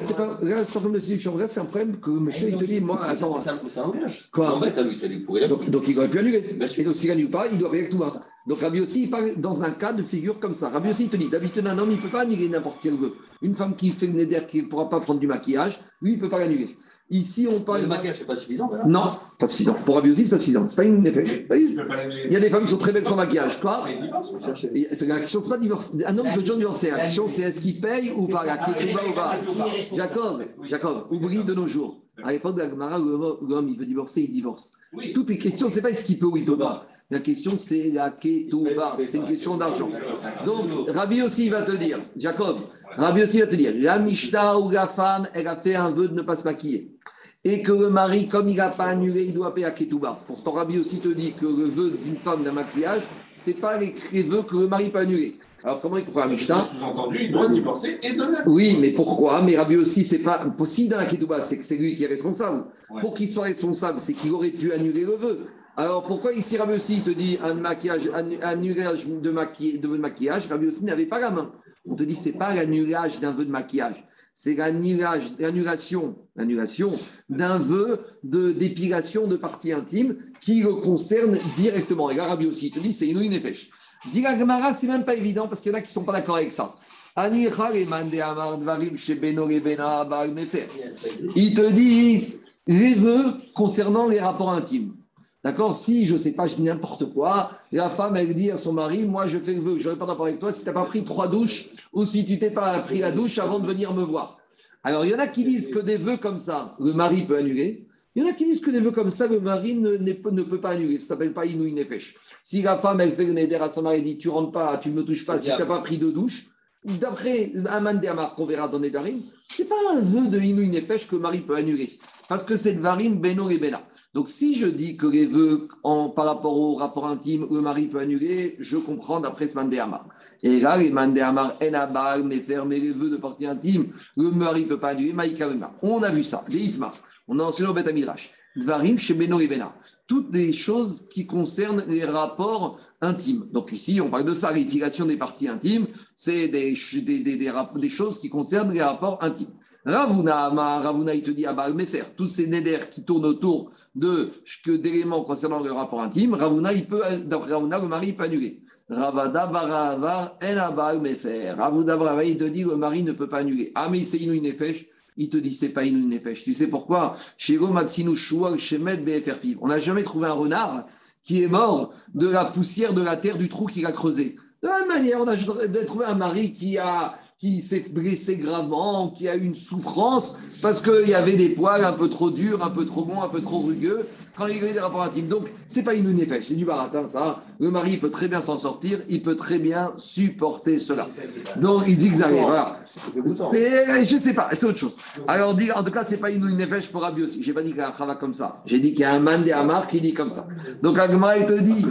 c'est pas, c'est un problème de séduction. Là, c'est un problème que monsieur, il te dit, moi, attends. C'est un langage. Quoi embête à lui, ça lui pourrait donc, donc, il aurait pu annuler. Et donc, s'il n'annule pas, il doit payer tout ça. Donc Rabbi aussi, il parle dans un cas de figure comme ça. Rabbi aussi, il te dit, d'habitude, un homme, il ne peut pas annuler n'importe quel vœu. Une femme qui fait le néder, qui ne pourra pas prendre du maquillage, lui, il ne peut pas l'annuler. Ici, on parle. le maquillage, c'est pas suffisant Non, pas suffisant. Pour Rabbi aussi, c'est pas suffisant. C'est pas une. Il y a des femmes qui sont très belles sans maquillage. Quoi la question, c'est pas divorcer. Un homme peut toujours divorcer. La question, c'est est-ce qu'il paye ou pas La ou pas Jacob, Jacob, oublie de nos jours. À l'époque de la Gemara, l'homme, il veut divorcer, il divorce. Toutes les questions, c'est pas est-ce qu'il peut ou il peut pas. La question, c'est la ketouba. C'est une question d'argent. Donc, Rabbi aussi va te dire, Jacob, Rabbi aussi va te dire, la Mishnah ou la femme, elle a fait un vœu de ne pas se maquiller et que le mari, comme il n'a pas annulé, il doit payer à Ketouba. Pourtant, Rabbi aussi te dit que le vœu d'une femme d'un maquillage, ce n'est pas les, vœux que le mari peut annuler. Alors, comment il comprend la Mishnah? Sous-entendu, il doit divorcer et donner. Oui, mais pourquoi? Mais Rabbi aussi, c'est pas possible dans la Ketouba, c'est que c'est lui qui est responsable. Pour qu'il soit responsable, c'est qu'il aurait pu annuler le vœu. Alors pourquoi ici Rabbi aussi te dit un maquillage, annulage de, maquillage, de maquillage Rabbi aussi n'avait pas la main. On te dit c'est pas l'annulage d'un vœu de maquillage, c'est l'annulation, l'annulation d'un vœu d'épilation de, parties intimes qui le concerne directement. Et là, Rabbi aussi, te dit, c'est une nefesh. Dit la Gemara, c'est même pas évident parce qu'il y en a qui ne sont pas d'accord avec ça. Il te dit les vœux concernant les rapports intimes. D'accord? Si, je ne sais pas, je dis n'importe quoi, la femme, elle dit à son mari, moi, je fais le vœu, je n'aurai pas rapport avec toi si tu n'as pas pris trois douches ou si tu t'es pas pris la douche avant de venir me voir. Alors, il y en a qui disent que des vœux comme ça, le mari peut annuler. Il y en a qui disent que des vœux comme ça, le mari ne, ne peut pas annuler. Ça ne s'appelle pas inouï nefesh. Si la femme, elle fait le neder à son mari, dit Tu rentres pas, tu ne me touches pas si tu n'as pas pris de douche, d'après Aman Amar qu'on verra dans Nedarim, ce n'est pas un vœu de inouï nefesh que le mari peut annuler. Parce que c'est Varim Beno et Bena. Donc, si je dis que les vœux en, par rapport au rapport intime, le mari peut annuler, je comprends d'après ce mandéama. Et là, les mandéamar enabal, mais fermer les vœux de partie intime, le mari ne peut pas annuler, On a vu ça, les hitmar. On a enseigné au Bet Dvarim chez Beno et Bena. Toutes des choses qui concernent les rapports intimes. Donc ici, on parle de ça, l'épilation des parties intimes, c'est des, des, des, des choses qui concernent les rapports intimes. Ravuna, Ravuna, il te dit, ah bah, faire tous ces néders qui tournent autour de d'éléments concernant le rapport intime, Ravuna, il peut, d'après Ravuna, le mari peut annuler. Ravada Barava, En Mefer. Ravuna il te dit, le mari ne peut pas annuler. Ah, mais c'est Inouï Nefesh. Il te dit, c'est pas Inouï Nefesh. Tu sais pourquoi? On n'a jamais trouvé un renard qui est mort de la poussière de la terre du trou qu'il a creusé. De la même manière, on a trouvé un mari qui a qui s'est blessé gravement, qui a eu une souffrance parce qu'il y avait des poils un peu trop durs, un peu trop bons, un peu trop rugueux quand il y a des rapports intimes. Donc, c'est pas une effet, c'est du baratin, ça. Le mari, peut très bien s'en sortir, il peut très bien supporter cela. Donc, il zigzague. Voilà. C'est, je sais pas, c'est autre chose. Alors, en tout cas, c'est pas une effet pour Rabbi aussi. J'ai pas dit qu'il y a un chava comme ça. J'ai dit qu'il y a un mandé Amar qui dit comme ça. Donc, Agma, il te dit.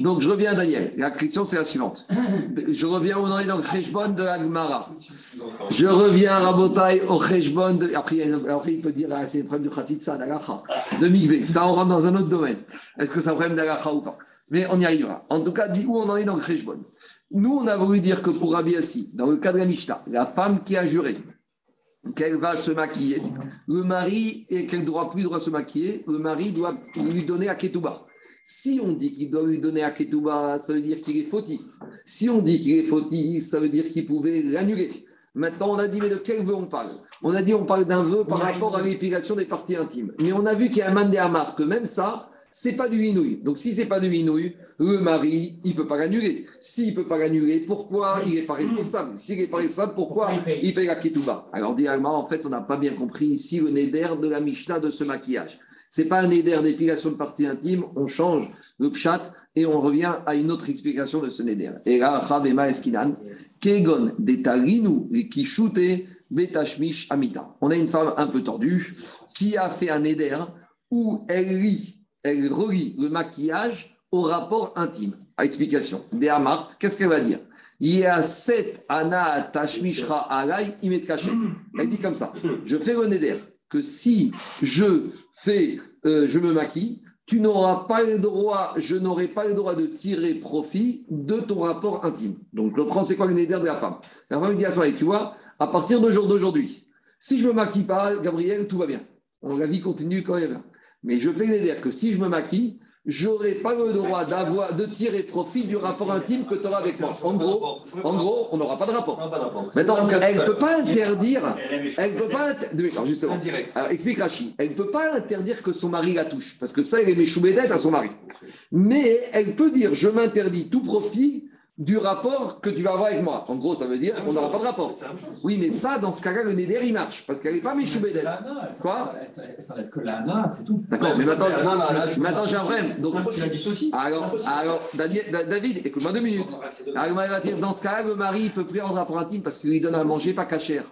Donc, je reviens Daniel. La question, c'est la suivante. Je reviens au nom de Kheshbon de Agmara. Je reviens, Rabotai, au Kheshbon. Après, après, il peut dire, ah, c'est le problème de Khatitsa, de Migvé. Ça, on rentre dans un autre domaine. Est-ce que c'est un problème d'Alacha ou pas? Mais on y arrivera. En tout cas, dit où on en est dans le Kheshbon. Nous, on a voulu dire que pour Rabbi Assi, dans le cas de la Mishnah, la femme qui a juré qu'elle va se maquiller, le mari, et qu'elle ne doit plus se maquiller, le mari doit lui donner à Ketouba. Si on dit qu'il doit lui donner à Ketouba, ça veut dire qu'il est fautif. Si on dit qu'il est fautif, ça veut dire qu'il pouvait l'annuler. Maintenant, on a dit, mais de quel vœu on parle? On a dit, on parle d'un vœu par rapport à l'épilation des parties intimes. Mais on a vu qu'il y a un mandé que même ça, c'est pas du inouï. Donc, si c'est pas du inouï, le mari, il peut pas l'annuler. S'il peut pas l'annuler, pourquoi il n'est pas responsable? S'il n'est pas responsable, pourquoi il paye? la ketouba? Alors, directement, en fait, on n'a pas bien compris ici le neder de la Mishnah de ce maquillage. C'est pas un neder d'épilation de partie intime, on change le pchat et on revient à une autre explication de ce neder. Et là, Chavema Eskinan, Kegon Kishute Betashmish Amita. On a une femme un peu tordue qui a fait un neder où elle lit, elle relie le maquillage au rapport intime. À explication. Dehamart, qu'est-ce qu'elle va dire? Il y a sept ana tashmishra alay imet Elle dit comme ça Je fais le neder que si je fais, euh, je me maquille, tu n'auras pas le droit, je n'aurai pas le droit de tirer profit de ton rapport intime. Donc, le prends, c'est quoi le neder de la femme? La femme dit à son tu vois, à partir d'aujourd'hui, si je me maquille pas, Gabriel, tout va bien. La vie continue quand même. Mais je fais neder que si je me maquille, j'aurai pas le droit d'avoir, de tirer profit du rapport intime que tu auras avec moi. En gros, en gros on n'aura pas de rapport. Maintenant, elle ne peut pas interdire. Elle peut pas. Justement, alors, explique Rachid. Elle ne peut pas interdire que son mari la touche, parce que ça, elle est méchoubédette à son mari. Mais elle peut dire je m'interdis tout profit du rapport que tu vas avoir avec moi. En gros, ça veut dire qu'on n'aura pas de rapport. Oui, mais ça, dans ce cas-là, le Neder, il marche, parce qu'elle n'est pas méchoubée d'elle. Quoi Elle s'arrête que l'ANA, c'est tout. D'accord, mais maintenant, maintenant j'ai un problème. Donc, dissocies. Alors, alors David, écoute-moi deux minutes. Alors, dans ce cas-là, le mari ne peut plus avoir de rapport intime parce qu'il lui donne à manger pas cachère.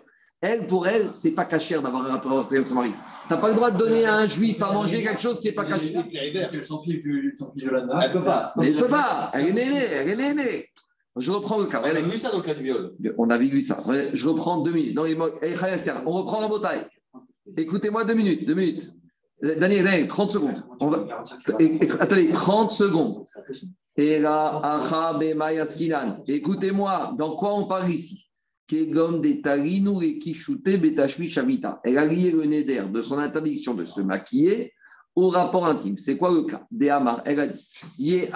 Elle, pour elle, c'est pas cachère d'avoir un rapport avec son mari. Tu n'as pas le droit de donner à un juif à manger quelque chose qui n'est pas caché. Elle peut pas. Elle ne peut pas. Elle est née, elle est née. Je reprends le cas. On a vu ça dans le cas du viol. On a vu ça. Je reprends deux minutes. on reprend la bataille. Écoutez-moi deux minutes. Deux minutes. Daniel, Daniel 30 secondes. Attendez, 30 secondes. Écoutez-moi, dans quoi on parle ici? Elle a lié le neder de son interdiction de se maquiller au rapport intime. C'est quoi le cas Dehamar, elle a dit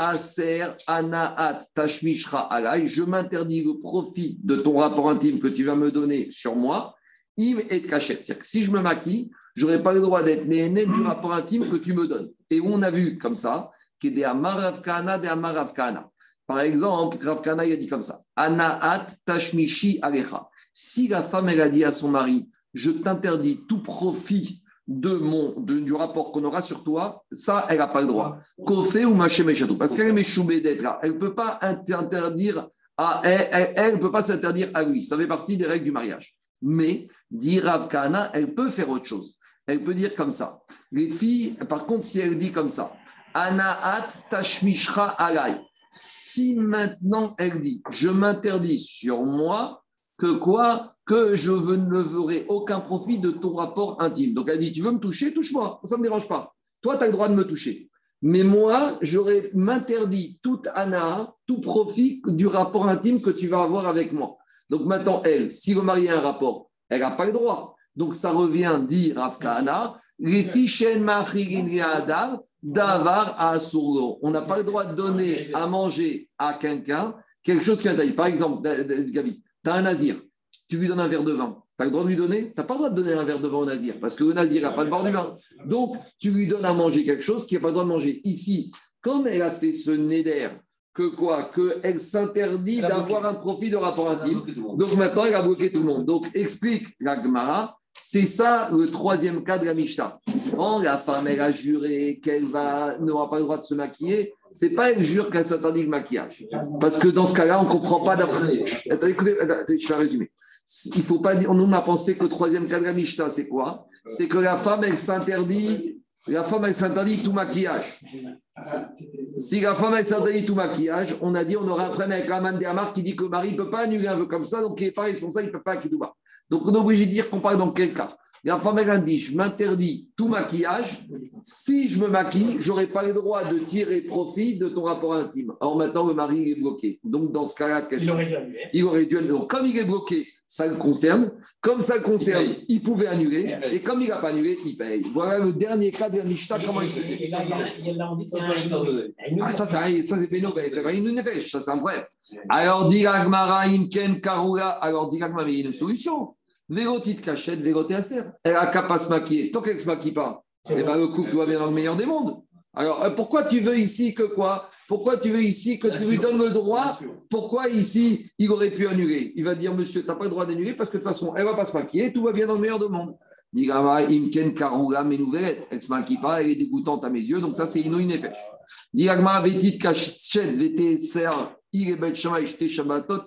anaat je m'interdis le profit de ton rapport intime que tu vas me donner sur moi, im et kachet. C'est-à-dire que si je me maquille, je n'aurai pas le droit d'être né du rapport intime que tu me donnes. Et on a vu comme ça que Dehamar Ravkana, Dehamar Ravkana. Par exemple, Ravkana, il a dit comme ça Anaat tashmishi alecha. Si la femme, elle a dit à son mari Je t'interdis tout profit de mon, du rapport qu'on aura sur toi, ça, elle n'a pas le droit. Kofé ou Maché Parce qu'elle est d'être là. Elle ne peut pas interdire à, elle, peut pas s'interdire à lui. Ça fait partie des règles du mariage. Mais, dit Rav Kana, elle peut faire autre chose. Elle peut dire comme ça. Les filles, par contre, si elle dit comme ça, Anaat tashmishra alay. Si maintenant elle dit, je m'interdis sur moi que quoi? Que je ne verrai aucun profit de ton rapport intime. Donc elle dit, tu veux me toucher, touche-moi, ça ne me dérange pas. Toi, tu as le droit de me toucher. Mais moi, j'aurais m'interdit tout ana, tout profit du rapport intime que tu vas avoir avec moi. Donc maintenant, elle, si le mari a un rapport, elle n'a pas le droit. Donc ça revient dire Afkana, les davar On n'a pas le droit de donner à manger à quelqu'un quelque chose qui est interdit. Par exemple, Gabi, tu as un nazir tu lui donnes un verre de vin. Tu as le droit de lui donner? Tu n'as pas le droit de donner un verre de vin au nazir, parce que le nazir n'a pas le bord du vin. Donc, tu lui donnes à manger quelque chose qu'il n'a pas le droit de manger. Ici, comme elle a fait ce néder, que quoi? Qu'elle s'interdit d'avoir un profit de rapport intime. Donc maintenant, elle a bloqué tout le monde. Donc, explique la Gemara, c'est ça le troisième cas de la Mishnah. Quand la femme, elle a juré qu'elle n'aura pas le droit de se maquiller, c'est pas elle jure qu'elle s'interdit le maquillage. Parce que dans ce cas-là, on ne comprend pas d'après. Écoutez, je vais résumer il faut pas dire, nous on a pensé que le troisième cas de la Mishnah, c'est quoi? C'est que la femme, elle s'interdit, la femme, elle s'interdit tout maquillage. Si la femme, elle s'interdit tout maquillage, on a dit, on aura un problème avec la man Amar qui dit que le mari ne peut pas annuler un vœu comme ça, donc il n'est pas responsable, il ne peut pas bas. Donc on est obligé de dire qu'on parle dans quel cas? La femme, elle a dit, je m'interdis tout maquillage. Si je me maquille, je n'aurai pas le droit de tirer profit de ton rapport intime. Alors maintenant, le mari est bloqué. Donc dans ce cas-là, il aurait dû annuler. Il aurait dû annuler. Donc comme il est bloqué, ça le concerne. Comme ça le concerne, il, pouvait annuler. Et comme il n'a pas annulé, il paye. Voilà le dernier cas de la Mishnah, comment il fait. Et là, il y a, dit Ah, ça, c'est péno, c'est pas une nefesh, ça, c'est un problème. Alors, dit Agmara, Imken, Karula. Alors, dit Agmara, mais il y a une solution. Végotit cachette, végoté à serre. Elle a qu'à pas se maquiller. Tant qu'elle ne se maquille pas, eh ben, le couple doit bien dans le meilleur des mondes. Alors, euh, pourquoi tu veux ici que quoi? Pourquoi tu veux ici que tu lui donnes le droit? Pourquoi ici, il aurait pu annuler? Il va dire, monsieur, tu n'as pas le droit d'annuler parce que de toute façon, elle ne va pas se maquiller, tout va bien dans le meilleur du monde. Dit Imken Karouga Menouvelet, elle se maquille pas, elle est dégoûtante à mes yeux, donc ça, c'est Ino Inefesh. Dit Vetit Kachet, Vete Ser, il Shabbatot,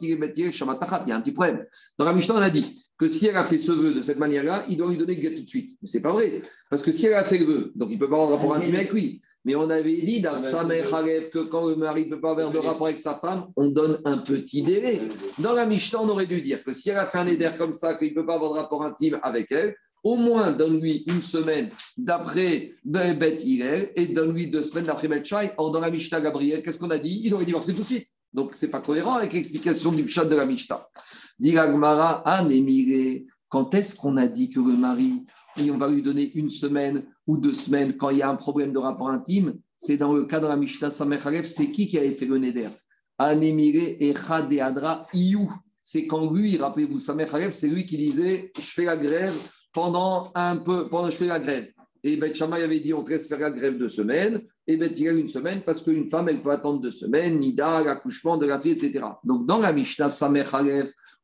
Shabbatachat. Y a un petit problème. Dans la Mishnah, on a dit que si elle a fait ce vœu de cette manière-là, il doit lui donner le guet tout de suite. Mais ce n'est pas vrai. Parce que si elle a fait le vœu, donc il ne peut pas avoir de rapport intime avec lui. Mais on avait dit dans que quand le mari ne peut pas avoir de rapport avec sa femme, on donne un petit délai. Dans la Mishnah, on aurait dû dire que si elle a fait un éder comme ça, qu'il ne peut pas avoir de rapport intime avec elle, au moins donne-lui une semaine d'après Beth Hillel et donne-lui deux semaines d'après Beth Shai. Or, dans la Mishnah Gabriel, qu'est-ce qu'on a dit? Il aurait divorcé tout de suite. Donc, ce n'est pas cohérent avec l'explication du chat de la Mishnah. Dit Gmara, quand est-ce qu'on a dit que le mari, on va lui donner une semaine ou deux semaines quand il y a un problème de rapport intime? C'est dans le cas de la Mishnah Samechalef, c'est qui qui avait fait le Neder Anemire et Adra Iou. C'est quand lui, rappelez-vous, Samechalef, c'est lui qui disait Je fais la grève pendant un peu, pendant je fais la grève. Et Beth Shammai avait dit on te laisse faire la grève deux semaines, et Beth une semaine, parce qu'une femme, elle peut attendre deux semaines, Nida, l'accouchement de la fille, etc. Donc dans la Mishnah Samer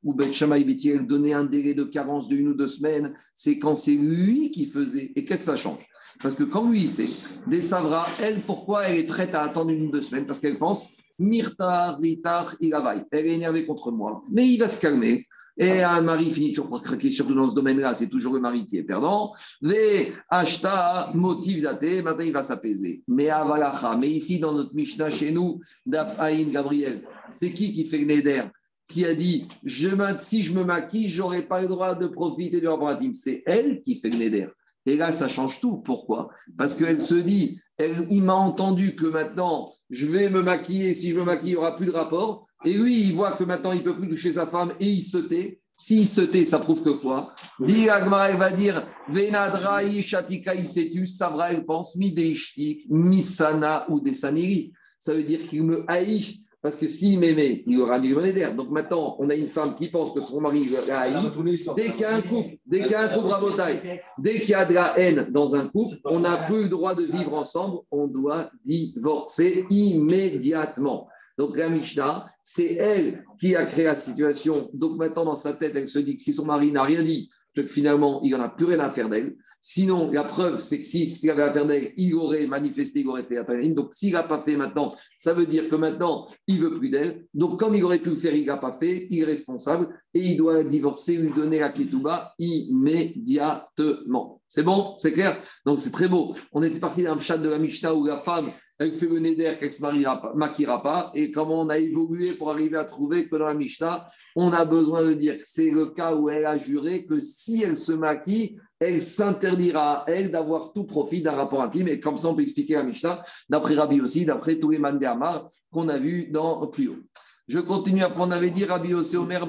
où Beth Shammai Beth donnait un délai de carence de une ou deux semaines, c'est quand c'est lui qui faisait. Et qu'est-ce que ça change? Parce que quand lui il fait des savras, elle, pourquoi elle est prête à attendre une ou deux semaines? Parce qu'elle pense Mirtar, Ritar, Iravai. Elle est énervée contre moi, mais il va se calmer. Et un mari finit toujours par craquer, surtout dans ce domaine-là, c'est toujours le mari qui est perdant. Les achta motive daté, maintenant il va s'apaiser. Mais avalacha, mais ici dans notre Mishnah chez nous, Dafaïn Gabriel, c'est qui qui fait le neder Qui a dit je, si je me maquille, j'aurai pas le droit de profiter du rapport. C'est elle qui fait le neder. Et là, ça change tout. Pourquoi? Parce qu'elle se dit il m'a entendu que maintenant je vais me maquiller, si je me maquille, il n'y aura plus de rapport. Et lui, il voit que maintenant, il ne peut plus toucher sa femme et il se tait. S'il se tait, ça prouve que quoi? Dit elle va dire Venadrai shatika Savra, elle pense Mideishtik, Misana ou Desaniri. Ça veut dire qu'il me haït. Parce que s'il m'aimait, il aura du monétaire. Donc maintenant, on a une femme qui pense que son mari l'a haï. Dès qu'il y a un couple, dès qu'il y a un couple dès qu'il y a de la haine dans un couple, on n'a plus le droit de vivre ensemble, on doit divorcer immédiatement. Donc la Mishnah, c'est elle qui a créé la situation. Donc maintenant, dans sa tête, elle se dit que si son mari n'a rien dit, que finalement, il n'en a plus rien à faire d'elle. Sinon, la preuve, c'est que s'il si, avait affaire d'elle, il aurait manifesté, il aurait fait la Donc, s'il n'a pas fait maintenant, ça veut dire que maintenant, il veut plus d'elle. Donc, comme il aurait pu le faire, il n'a pas fait, il est responsable et il doit divorcer, lui donner la ketouba immédiatement. C'est bon? C'est clair? Donc, c'est très beau. On était parti d'un chat de la Mishnah où la femme elle fait le neder qu'elle ne maquillera pas. Et comment on a évolué pour arriver à trouver que dans la Mishnah, on a besoin de dire c'est le cas où elle a juré que si elle se maquille, elle s'interdira à elle d'avoir tout profit d'un rapport intime. Et comme ça, on peut expliquer la Mishnah, d'après Rabbi aussi, d'après tous les Mandéamar qu'on a vu dans plus haut. Je continue après, on avait dit Rabbi Yossi Omer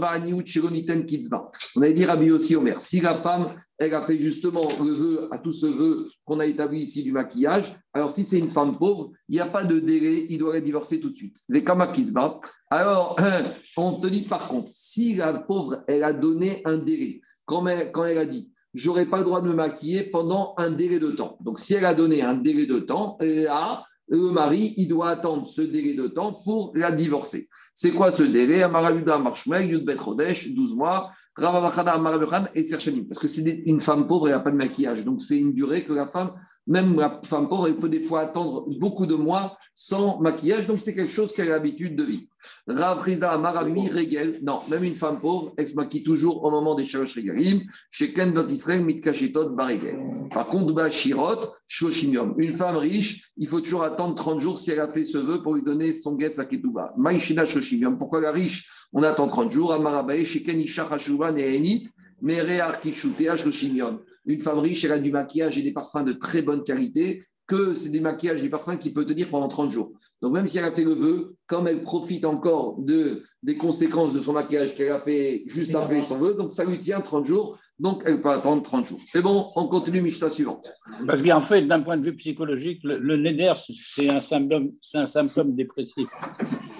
Kitzba. On avait dit Rabbi Yossi Omer, si la femme, elle a fait justement le vœu, à tout ce vœu qu'on a établi ici du maquillage, alors si c'est une femme pauvre, il n'y a pas de délai, il doit divorcer tout de suite. Les Kitzba. Alors, on te dit par contre, si la pauvre, elle a donné un délai, quand elle, a dit, j'aurai pas le droit de me maquiller pendant un délai de temps. Donc, si elle a donné un délai de temps, là, le mari, il doit attendre ce délai de temps pour la divorcer. C'est quoi ce délai? Amarabuda Marshmei, Yudbet Rodesh, 12 mois, Ravavachana Amarabachan et Serchanim. Parce que c'est une femme pauvre, elle n'a pas de maquillage. Donc c'est une durée que la femme, même la femme pauvre, elle peut des fois attendre beaucoup de mois sans maquillage. Donc c'est quelque chose qu'elle a l'habitude de vivre. Rav Rizda Amarabi Regel. Non, même une femme pauvre, elle se maquille toujours au moment des Shalosh Regalim. Chez Ken Israël, Mitkashetot Baregel. Par contre, Bashirot, Shoshimium. Une femme riche, il faut toujours attendre 30 jours si elle a fait ce vœu pour lui donner son get sa ketouba. Maïshina Shoshimium. Pourquoi la riche, on attend 30 jours Amarabae, chez Ken Isha Neenit, Merear Kishutea Shoshimium. Une femme riche, elle a du maquillage et des parfums de très bonne qualité que c'est des maquillages, des parfums qui peut tenir pendant 30 jours. Donc même si elle a fait le vœu, comme elle profite encore de, des conséquences de son maquillage qu'elle a fait juste après son vœu, donc ça lui tient 30 jours, donc elle peut attendre 30 jours. C'est bon, on continue Mishnah suivante. Parce qu'en fait, d'un point de vue psychologique, le, le c'est un symptôme, c'est un symptôme dépressif.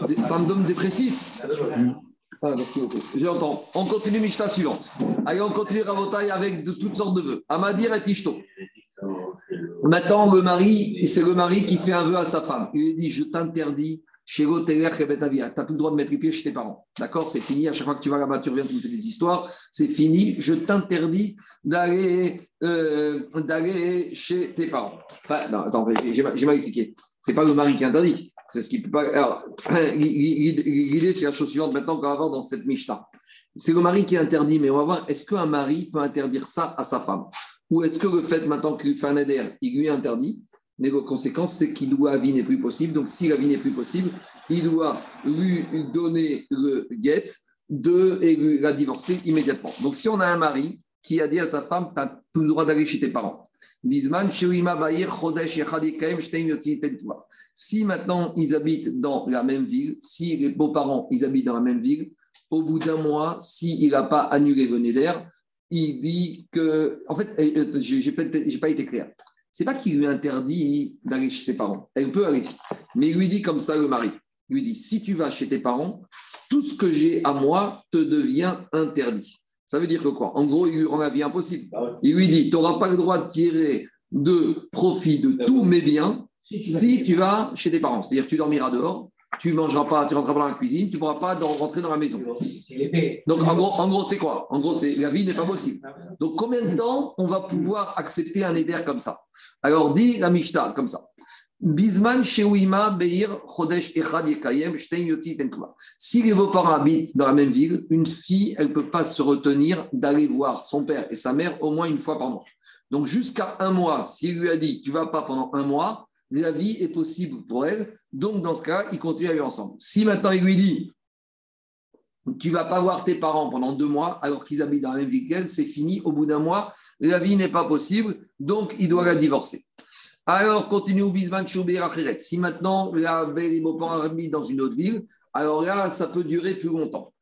Des symptômes dépressifs ah, merci beaucoup. J'entends. On continue Mishnah suivante. Allez, on continue Rabotai avec de toutes sortes de vœux. Amadir et Tishto. Maintenant, le mari, c'est le mari qui fait un vœu à sa femme. Il lui dit Je t'interdis chez Tu n'as plus le droit de mettre les pieds chez tes parents. D'accord? C'est fini. À chaque fois que tu vas là-bas, tu reviens, tu me fais des histoires. C'est fini. Je t'interdis d'aller euh, chez tes parents. Enfin, non, attends, j'ai mal expliqué. Ce n'est pas le mari qui interdit. C'est ce qui peut pas. Alors, l'idée, c'est la chose suivante maintenant qu'on va voir dans cette Mishnah. C'est le mari qui interdit, mais on va voir est-ce qu'un mari peut interdire ça à sa femme? Ou est-ce que le fait maintenant qu'il fait un il lui interdit? Mais la conséquence, c'est qu'il doit, vie n'est plus possible. Donc, si la vie n'est plus possible, il doit lui donner le guet de, et la divorcer immédiatement. Donc, si on a un mari qui a dit à sa femme, tu n'as plus le droit d'aller chez tes parents. Si maintenant ils habitent dans la même ville, si les beaux-parents ils habitent dans la même ville, au bout d'un mois, s'il n'a pas annulé le d'air, il dit que. En fait, euh, euh, je n'ai pas été clair c'est pas qu'il lui interdit d'aller chez ses parents. Elle peut aller. Mais il lui dit comme ça le mari. Il lui dit si tu vas chez tes parents, tout ce que j'ai à moi te devient interdit. Ça veut dire que quoi? En gros, il lui rend la vie impossible. Ah il lui dit tu n'auras pas le droit de tirer de profit de tous mes biens si tu vas chez tes parents. C'est-à-dire que tu dormiras dehors, tu ne mangeras pas, tu rentreras pas dans la cuisine, tu ne pourras pas rentrer dans la maison. Donc en gros, en gros c'est quoi? En gros, c'est la vie n'est pas possible. Donc combien de temps on va pouvoir accepter un éder comme ça? Alors dit la Mishnah comme ça. Bisman Sheuima Beir Chodesh Echad Yekayem Yotzi Si les beaux-parents habitent dans la même ville, une fille, elle ne peut pas se retenir d'aller voir son père et sa mère au moins une fois par mois. Donc jusqu'à un mois, s'il lui a dit tu vas pas pendant un mois, la vie est possible pour elle. Donc, dans ce cas, ils continuent à vivre ensemble. Si maintenant il lui dit, tu vas pas voir tes parents pendant deux mois, alors qu'ils habitent dans la même ville qu'elle, c'est fini. Au bout d'un mois, la vie n'est pas possible, donc il doit la divorcer. Alors, continue Bisman Si maintenant la belle et dans une autre ville, alors là, ça peut durer plus longtemps.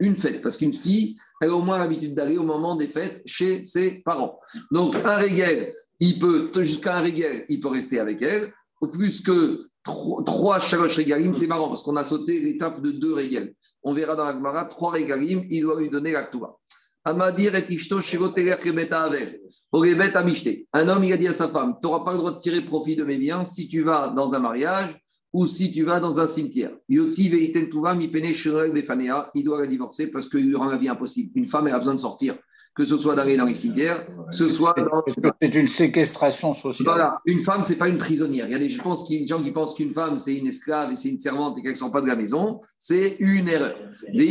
Une fête, parce qu'une fille, elle a au moins l'habitude d'aller au moment des fêtes chez ses parents. Donc, un régel, il peut, jusqu'à un régel, il peut rester avec elle. Plus que trois chaloches régalim, c'est marrant, parce qu'on a sauté l'étape de deux régels. On verra dans la Gemara, trois régalim, il doit lui donner l'actuva. Amadir et Ishto Un homme, il a dit à sa femme Tu n'auras pas le droit de tirer profit de mes biens si tu vas dans un mariage ou si tu vas dans un cimetière. Il doit la divorcer parce qu'il lui rend la vie impossible. Une femme, elle a besoin de sortir, que ce soit d'aller dans les cimetières, que ce soit dans... C'est une séquestration sociale? Voilà, une femme, c'est pas une prisonnière. Il y a des, je pense, des gens qui pensent qu'une femme, c'est une esclave et c'est une servante et qu'elle ne sort pas de la maison. C'est une erreur. Mais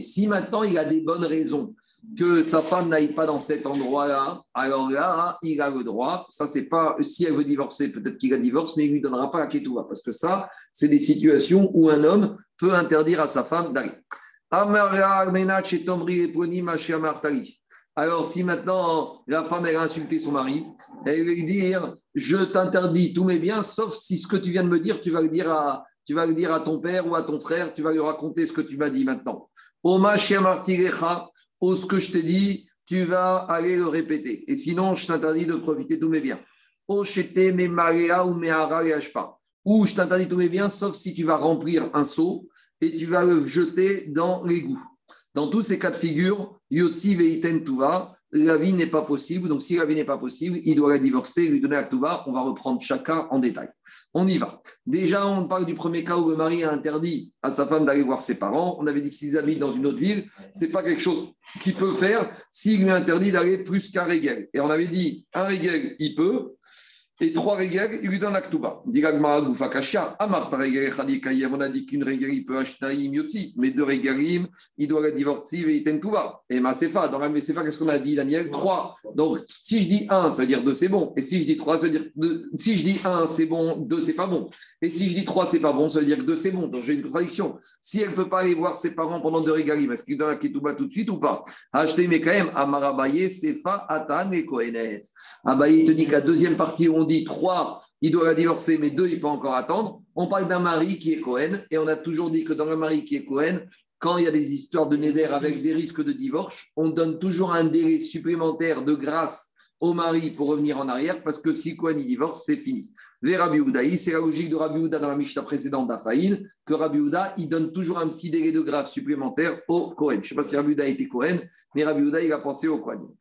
si maintenant il a des bonnes raisons que sa femme n'aille pas dans cet endroit-là, alors là, il a le droit. Ça, c'est pas si elle veut divorcer, peut-être qu'il la divorce, mais il lui donnera pas la ketouva, parce que ça, c'est des situations où un homme peut interdire à sa femme d'aller. Alors, si maintenant la femme a insulté son mari, elle va lui dire Je t'interdis tous mes biens, sauf si ce que tu viens de me dire, tu vas le dire à, tu vas le dire à ton père ou à ton frère, tu vas lui raconter ce que tu m'as dit maintenant. Oma ou ce que je t'ai dit, tu vas aller le répéter. Et sinon, je t'interdis de profiter de tous mes biens. Ou je t'interdis tous mes biens, sauf si tu vas remplir un seau et tu vas le jeter dans l'égout. Dans tous ces cas de figure, Yotsi Veiten la vie n'est pas possible. Donc, si la vie n'est pas possible, il doit la divorcer, lui donner la Tuva. On va reprendre chacun en détail. On y va. Déjà, on parle du premier cas où le mari a interdit à sa femme d'aller voir ses parents. On avait dit que s'ils habitent dans une autre ville, ce n'est pas quelque chose qu'il peut faire s'il lui interdit d'aller plus qu'un régel. Et on avait dit, un régel, il peut, et trois règles, il lui donne l'aktuba. On a dit qu'une il peut acheter yotzi, mais deux règles, il doit la divorcer et il tuba. Et ma sefa, dans la sefa, qu'est-ce qu'on a dit, Daniel? Trois. Donc, si je dis un, ça veut dire deux, c'est bon. Et si je dis trois, ça veut dire deux. Si je dis un, c'est bon, deux, c'est pas bon. Et si je dis trois, c'est pas bon, ça veut dire que deux, c'est bon. Donc, j'ai une contradiction. Si elle ne peut pas aller voir ses parents pendant deux régalim, est-ce qu'il donne la ketouba tout de suite ou pas? Acheter, mais quand même, Amarabaye, Sefa, Atan et Kohenet. Abaye, il te dit qu'à deuxième partie, on dit trois, il doit la divorcer, mais deux, il peut encore attendre. On parle d'un mari qui est Cohen, et on a toujours dit que dans un mari qui est Cohen, quand il y a des histoires de Neder avec des risques de divorce, on donne toujours un délai supplémentaire de grâce au mari pour revenir en arrière, parce que si Cohen il divorce, c'est fini. Les Rabbi c'est la logique de Rabbi Houda dans la Mishnah précédente d'Afaïl, que Rabbi Houda, il donne toujours un petit délai de grâce supplémentaire au Cohen. Je ne sais pas si Rabbi Houda a été Cohen, mais Rabbi Houda, il a pensé au Cohen.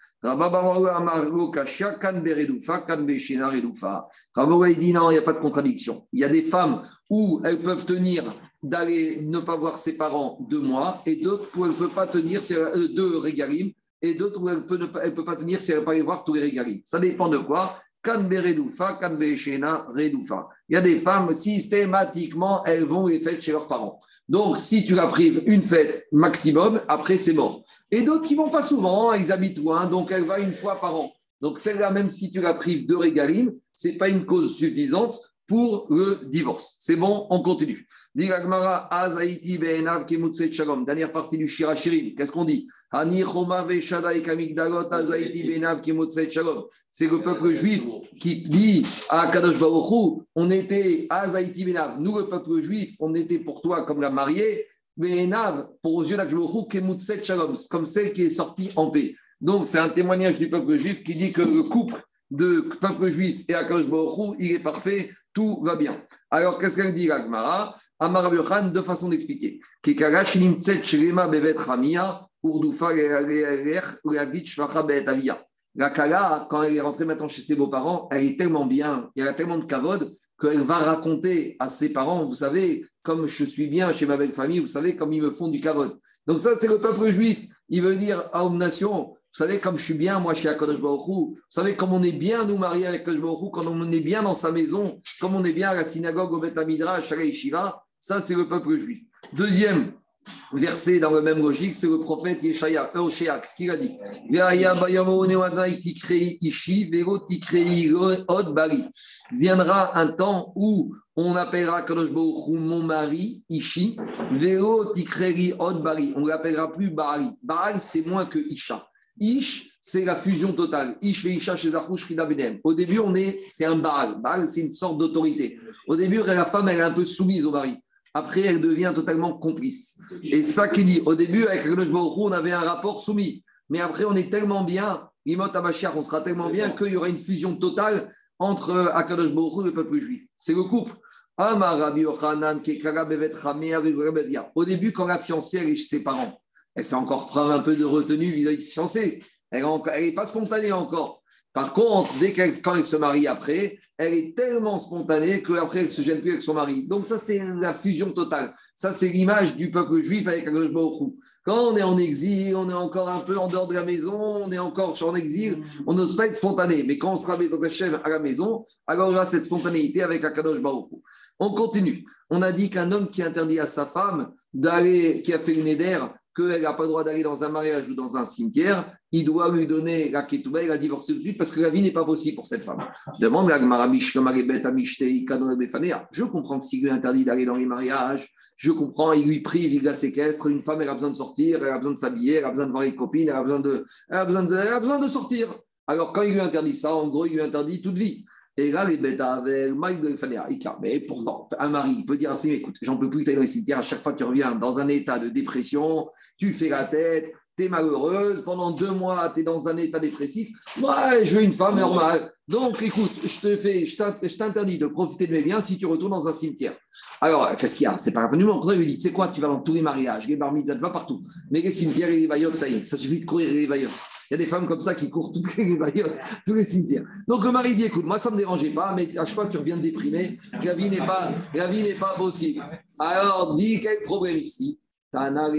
Il dit non, il n'y a pas de contradiction. Il y a des femmes où elles peuvent tenir d'aller ne pas voir ses parents deux mois et d'autres où elles ne peuvent pas tenir euh, deux régalim et d'autres où elles ne peuvent, peut pas tenir si elles ne peuvent pas aller voir tous les régalim. Ça dépend de quoi? Il y a des femmes, systématiquement, elles vont les fêtes chez leurs parents. Donc, si tu la prives une fête maximum, après, c'est mort. Et d'autres qui vont pas souvent, ils habitent loin, donc elle va une fois par an. Donc, celle-là, même si tu la prives de régalim, ce n'est pas une cause suffisante pour le divorce. C'est bon, on continue. Dernière partie du Shirachirim. Qu'est-ce qu'on dit? C'est le peuple juif qui dit à Kadosh Baruch on était Azaïti Benav. Nous, le peuple juif, on était pour toi comme la mariée. Pour aux yeux d'Akadosh Shalom, comme celle qui est sortie en paix. Donc, c'est un témoignage du peuple juif qui dit que le couple de peuple juif et Baruch il est parfait tout va bien. Alors, qu'est-ce qu'elle dit, Agmara Amar Khan, deux façons d'expliquer. La Kala, quand elle est rentrée maintenant chez ses beaux-parents, elle est tellement bien, y a tellement de kavod qu'elle va raconter à ses parents, vous savez, comme je suis bien chez ma belle famille, vous savez, comme ils me font du kavod. Donc ça, c'est le peuple juif. Il veut dire à une nation, vous savez, comme je suis bien, moi, chez Akadosh Baruch Vous savez, comme on est bien, nous, mariés avec Akadosh Baruch quand on est bien dans sa maison, comme on est bien à la synagogue, au Beth Midrash, à Shiva, ça, c'est le peuple juif. Deuxième verset dans la même logique, c'est le prophète Yeshaya, Eoshéak, ce qu'il a dit? Viendra un temps où on appellera Kadosh mon mari, Ishi, Vero Tikrei Od Bari. On l'appellera plus Bari. Bari, c'est moins que Isha. Ish, c'est la fusion totale. Ish et Isha chez. Au début, on est, c'est un Baal. Baal, c'est une sorte d'autorité. Au début, la femme, elle est un peu soumise au mari. Après, elle devient totalement complice. Et ça qui dit, au début, avec le on avait un rapport soumis. Mais après, on est tellement bien, Imot Amashiach, on sera tellement bien qu'il y aura une fusion totale entre Akadosh Baruch et le peuple juif. C'est le couple. Au début, quand la fiancée est chez ses parents, elle fait encore preuve un peu de retenue vis-à-vis du fiancé. Elle n'est pas spontanée encore. Par contre, dès qu'elle, quand elle se marie après, elle est tellement spontanée qu'après, elle ne se gêne plus avec son mari. Donc ça, c'est la fusion totale. Ça, c'est l'image du peuple juif avec Akadosh Baruch Quand on est en exil, on est encore un peu en dehors de la maison, on est encore en exil, on n'ose pas être spontané. Mais quand on sera à la maison, alors il y aura cette spontanéité avec Akadosh Baruch On continue. On a dit qu'un homme qui interdit à sa femme d'aller, qui a fait une édère, qu'elle n'a pas le droit d'aller dans un mariage ou dans un cimetière, il doit lui donner la ketouba et la divorcer tout de suite parce que la vie n'est pas possible pour cette femme. Demande Je comprends que s'il lui interdit d'aller dans les mariages, je comprends, il lui prive, il la séquestre. Une femme, elle a besoin de sortir, elle a besoin de s'habiller, elle a besoin de voir les copines, elle a besoin de, elle a besoin de, elle a besoin de sortir. Alors, quand il lui interdit ça, en gros, il lui interdit toute vie. Et là, les bêtes Mais pourtant, un mari peut dire ainsi écoute, j'en peux plus, tu dans les cimetières, à chaque fois tu reviens dans un état de dépression, tu fais la tête, tu es malheureuse, pendant deux mois, tu es dans un état dépressif. Ouais, je veux une femme normale. Donc, écoute, je te fais, je t'interdis de profiter de mes biens si tu retournes dans un cimetière. Alors, qu'est-ce qu'il y a? C'est pas un revenu. Mon lui dit, tu sais quoi, tu vas dans tous les mariages, les bar mitzvahs, va partout. Mais les cimetières et les vaillots, ça y est, ça suffit de courir les vaillots. Il y a des femmes comme ça qui courent toutes les tous les cimetières. Donc le mari dit écoute, moi ça ne me dérangeait pas, mais à chaque fois tu reviens de déprimer, la vie n'est pas, pas possible. Alors dis quel problème ici? Elle va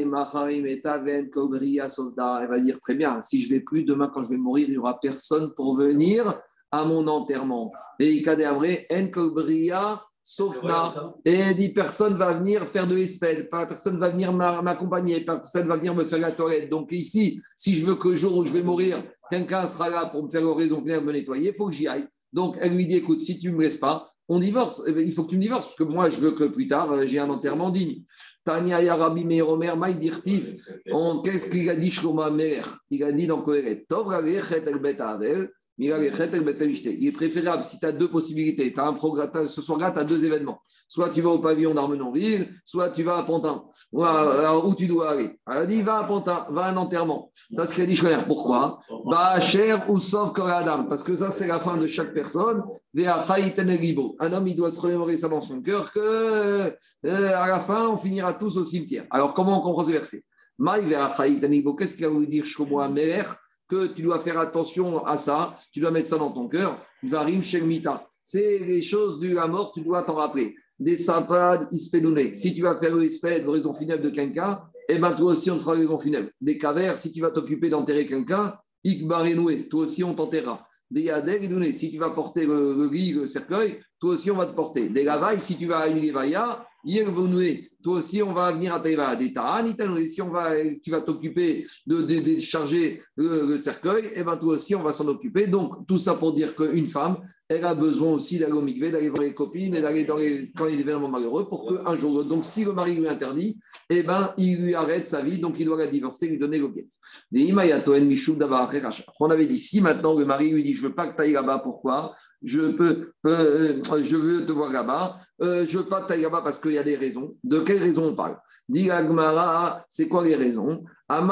dire très bien, si je vais plus, demain quand je vais mourir, il n'y aura personne pour venir à mon enterrement. Et il en Sofna. Et elle dit personne va venir faire de espèle, personne va venir m'accompagner, personne va venir me faire la toilette. Donc ici, si je veux que le jour où je vais mourir, quelqu'un sera là pour me faire l'oraison, venir me nettoyer, il faut que j'y aille. Donc elle lui dit écoute, si tu ne me laisses pas, on divorce. Eh ben, il faut que tu me divorces, parce que moi, je veux que plus tard, euh, j'ai un enterrement digne. Tania Yarabi Meromer Maïdirtiv. Qu'est-ce qu'il a dit Shloma Mer Il a dit dans Tov Bet Avel. Il est préférable, si tu as deux possibilités, un ce soir-là, tu as deux événements. Soit tu vas au pavillon d'Armenonville, soit tu vas à Pantin. Où tu dois aller Elle dit va à Pantin, va à un enterrement. Ça, c'est dit Pourquoi? Va cher ou sauf Adam. Parce que ça, c'est la fin de chaque personne. Un homme, il doit se remémorer ça dans son cœur que euh, à la fin, on finira tous au cimetière. Alors, comment on comprend ce verset? Qu'est-ce qu'il va vous dire mère tu dois faire attention à ça, tu dois mettre ça dans ton cœur. Varim Shemita. C'est les choses de la mort, tu dois t'en rappeler. Des sapades ispédouné. Si tu vas faire le isped, raison funèbre de quelqu'un, eh ben toi aussi on te fera raison funèbre. Des cavers, si tu vas t'occuper d'enterrer quelqu'un, ikbarenoué, toi aussi on t'enterrera. Des yadeg si tu vas porter le, le, le cercueil, toi aussi on va te porter. Des lavailles, si tu vas à une levaya, toi aussi, on va venir à Taïva Et si on va, tu vas t'occuper de, décharger le, cercueil, et eh ben toi aussi, on va s'en occuper. Donc, tout ça pour dire qu'une femme, elle a besoin aussi d'aller au mikvé, d'aller voir les copines et d'aller dans les, quand il des événements malheureux pour qu'un jour. Donc, si le mari lui interdit, et eh ben, il lui arrête sa vie, donc il doit la divorcer, lui donner l'objet. On avait dit si maintenant le mari lui dit Je veux pas que tu ailles là-bas, pourquoi? Je, peux, euh, je veux te voir là-bas, euh, je veux pas que tu ailles là-bas parce qu'il y a des raisons. De quelles raisons on parle Dit c'est quoi les raisons? Parce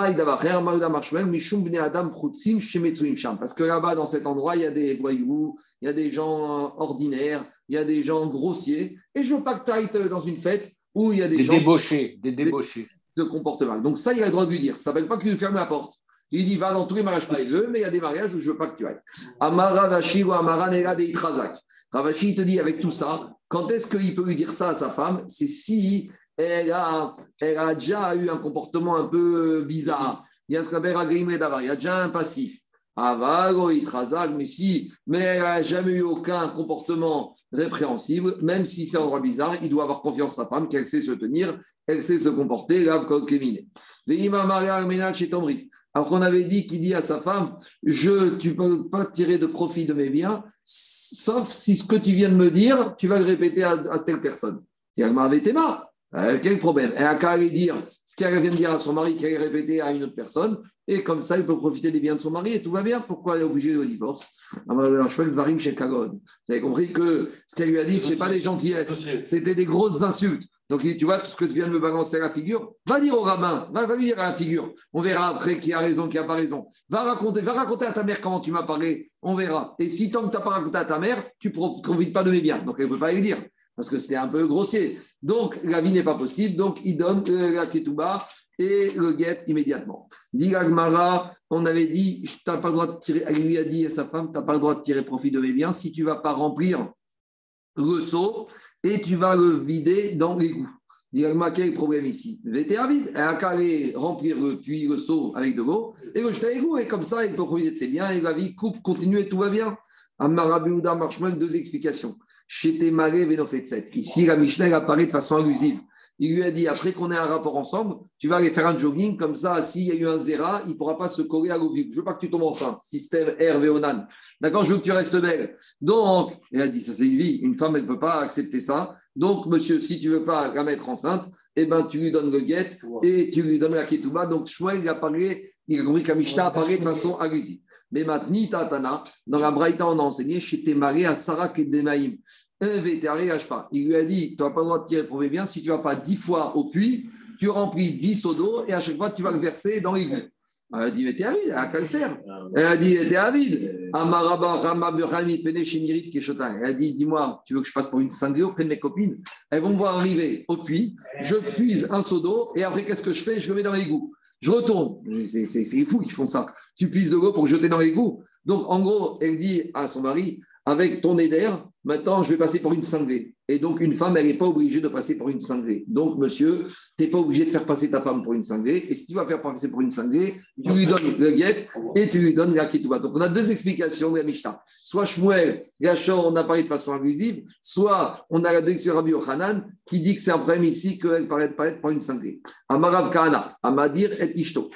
que là-bas, dans cet endroit, il y a des voyous, il y a des gens ordinaires, il y a des gens grossiers, et je veux pas que tu ailles dans une fête où il y a des, des gens. Débauchés, des débauchés. Se comportent mal. Donc, ça, il a le droit de lui dire. Ça ne s'appelle pas que tu fermes la porte. Il dit va dans tous les mariages que tu veux, mais il y a des mariages où je ne veux pas que tu ailles. Amara Vashi ou Amara Nera de Itrazak. Ravashi te dit avec tout ça, quand est-ce qu'il peut lui dire ça à sa femme? C'est si elle a, elle a déjà eu un comportement un peu bizarre. Il y a ce qu'on appelle il y a déjà un passif. Avago, Itrazak, mais si, mais elle n'a jamais eu aucun comportement répréhensible, même si c'est un endroit bizarre, il doit avoir confiance en sa femme, qu'elle sait se tenir, elle sait se comporter, là, comme alors qu'on avait dit qu'il dit à sa femme, je, tu ne peux pas tirer de profit de mes biens, sauf si ce que tu viens de me dire, tu vas le répéter à, telle personne. Et elle m'avait été marre. Euh, quel problème? Elle a qu'à aller dire ce qu'elle vient de dire à son mari, qu'elle répété à une autre personne, et comme ça, il peut profiter des biens de son mari et tout va bien. Pourquoi elle est obligée de divorce Vous avez compris que ce qu'elle lui a dit, ce n'était pas des gentillesses, c'était des grosses insultes. Donc, tu vois, tout ce que tu viens de me balancer à la figure, va dire au rabbin, va, lui dire à la figure. On verra après qui a raison, qui n'a pas raison. Va raconter, va raconter à ta mère comment tu m'as parlé, on verra. Et si tant que tu n'as pas raconté à ta mère, tu ne profites pas de mes biens. Donc, elle ne peut pas lui dire, parce que c'était un peu grossier. Donc, la vie n'est pas possible. Donc, il donne euh, la ketouba et le guette immédiatement. Dit Agmara, on avait dit, tu n'as pas le droit de tirer, elle lui a dit à sa femme, tu n'as pas le droit de tirer profit de mes biens si tu ne vas pas remplir le seau et tu vas le vider dans l'égout. Dis-moi, quel est le problème ici? VTA vide. Elle a qu'à remplir le puits, le seau avec de l'eau et le jeter à l'égout. Et comme ça, il peut profiter de ses biens et la vie coupe, continue et tout va bien. Amarabiouda Marshmal, deux explications. Ici, la Mishnah apparaît de façon allusive. Il lui a dit, après qu'on ait un rapport ensemble, tu vas aller faire un jogging, comme ça, s'il y a eu un zéra, il ne pourra pas se coller à l'ovive. Je ne veux pas que tu tombes enceinte. Système Hervé Onan. D'accord Je veux que tu restes belle. Donc, il a dit, ça c'est une vie. Une femme, elle ne peut pas accepter ça. Donc, monsieur, si tu ne veux pas la mettre enceinte, eh ben, tu lui donnes le guet et tu lui donnes la ketouba. Donc, Shmuel, il a parlé, il a compris que la Mishnah apparaît de façon allusive. Mais maintenant, dans la Braïta, on a enseigné, chez marié à Sarah et Il lui a dit, tu n'as pas le droit de tirer pour bien si tu ne vas pas dix fois au puits, tu remplis dix seaux d'eau et à chaque fois, tu vas le verser dans l'égout. Elle a dit, mais t'es avide, elle a qu'à le faire. Elle a dit, t'es avide. Elle a dit, dis-moi, tu veux que je passe pour une cinglée auprès de mes copines? Elles vont me voir arriver au puits, je puise un seau d'eau et après, qu'est-ce que je fais? Je le mets dans l'égout. Je retourne. C'est fou qui font ça. Tu puises de l'eau pour jeter dans l'égout. Donc, en gros, elle dit à son mari, avec ton éder, maintenant je vais passer pour une cinglée. Et donc une femme, elle n'est pas obligée de passer pour une cinglée. Donc monsieur, tu n'es pas obligé de faire passer ta femme pour une cinglée. Et si tu vas faire passer pour une cinglée, tu lui donnes le guet et tu lui donnes la kitouba. Donc on a deux explications de la Mishnah. Soit Shmuel, Gachor, on a parlé de façon abusive, soit on a la décision Rabbi Yochanan qui dit que c'est un problème ici qu'elle paraît être pour une cinglée. Amarav Kahana, Amadir et Ishto.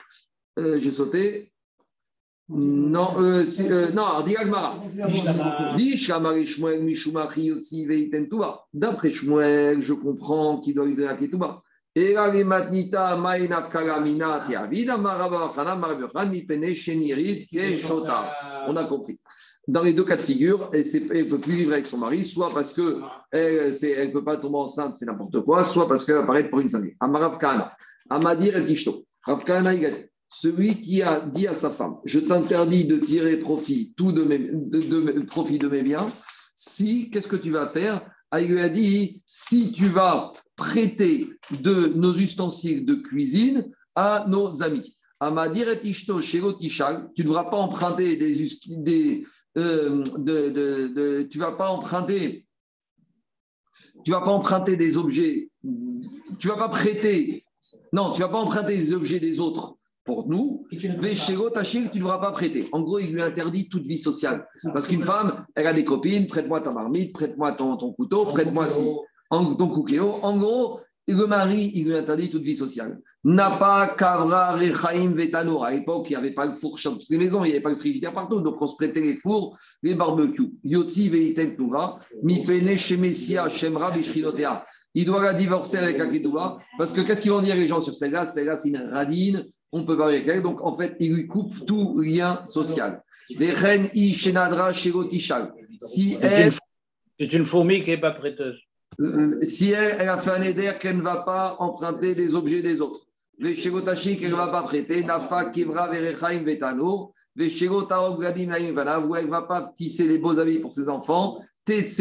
Euh, j'ai sauté. Non, euh, euh, non, D'après Shmuel, je comprends qu'il doit lui donner la ketouba. Et là, les matnita, ma'inaf kalamina, tiavida, marabachana, marabachan, mipene, shenirit, keshota. On a compris. dans les deux cas de figure, elle ne peut plus vivre avec son mari, soit parce qu'elle ne peut pas tomber enceinte, c'est n'importe quoi, soit parce qu'elle apparaît pour une santé. Amarav Kana, Amadir et Tishto. Rav Kana, il celui qui a dit à sa femme Je t'interdis de tirer profit, tout de mes, profit de mes biens, si, qu'est-ce que tu vas faire? Ah, Il lui a dit Si tu vas prêter de nos ustensiles de cuisine à nos amis. Amadir et Tishto, tu ne devras pas emprunter des, des, euh, tu vas pas emprunter, tu vas pas emprunter des objets, tu vas pas prêter, non, tu vas pas emprunter des objets des autres pour nous, tu ne devras pas prêter. En gros, il lui interdit toute vie sociale. Parce qu'une femme, elle a des copines, prête-moi ta marmite, prête-moi ton, ton couteau, prête-moi si, ton cookéo. En gros, le mari, il lui interdit toute vie sociale. N'a pas Kavra, Rechaim, Vetano. À l'époque, il n'y avait pas le four dans toutes les maisons, il n'y avait pas le frigidaire partout. Donc, on se prêtait les fours, les barbecues. Yoti, Veiten, Nouva, Mi Pene, Shemesia, Shemra. Il doit la divorcer avec Akidouba. Parce que qu'est-ce qu'ils vont dire les gens sur celle-là? Celle-là, c'est une radine. On peut pas avec elle. Donc, en fait, il lui coupe tout lien social. Si elle. C'est une fourmi qui n'est pas prêteuse. Euh, si elle, a fait un éder qu'elle ne va pas emprunter des objets des autres. Les Shegotashi qu'elle ne va pas prêter, Nafa Kivra Verechaim Vetano, les Shegotarok Gadim où elle ne va pas tisser les beaux habits pour ses enfants, Tetse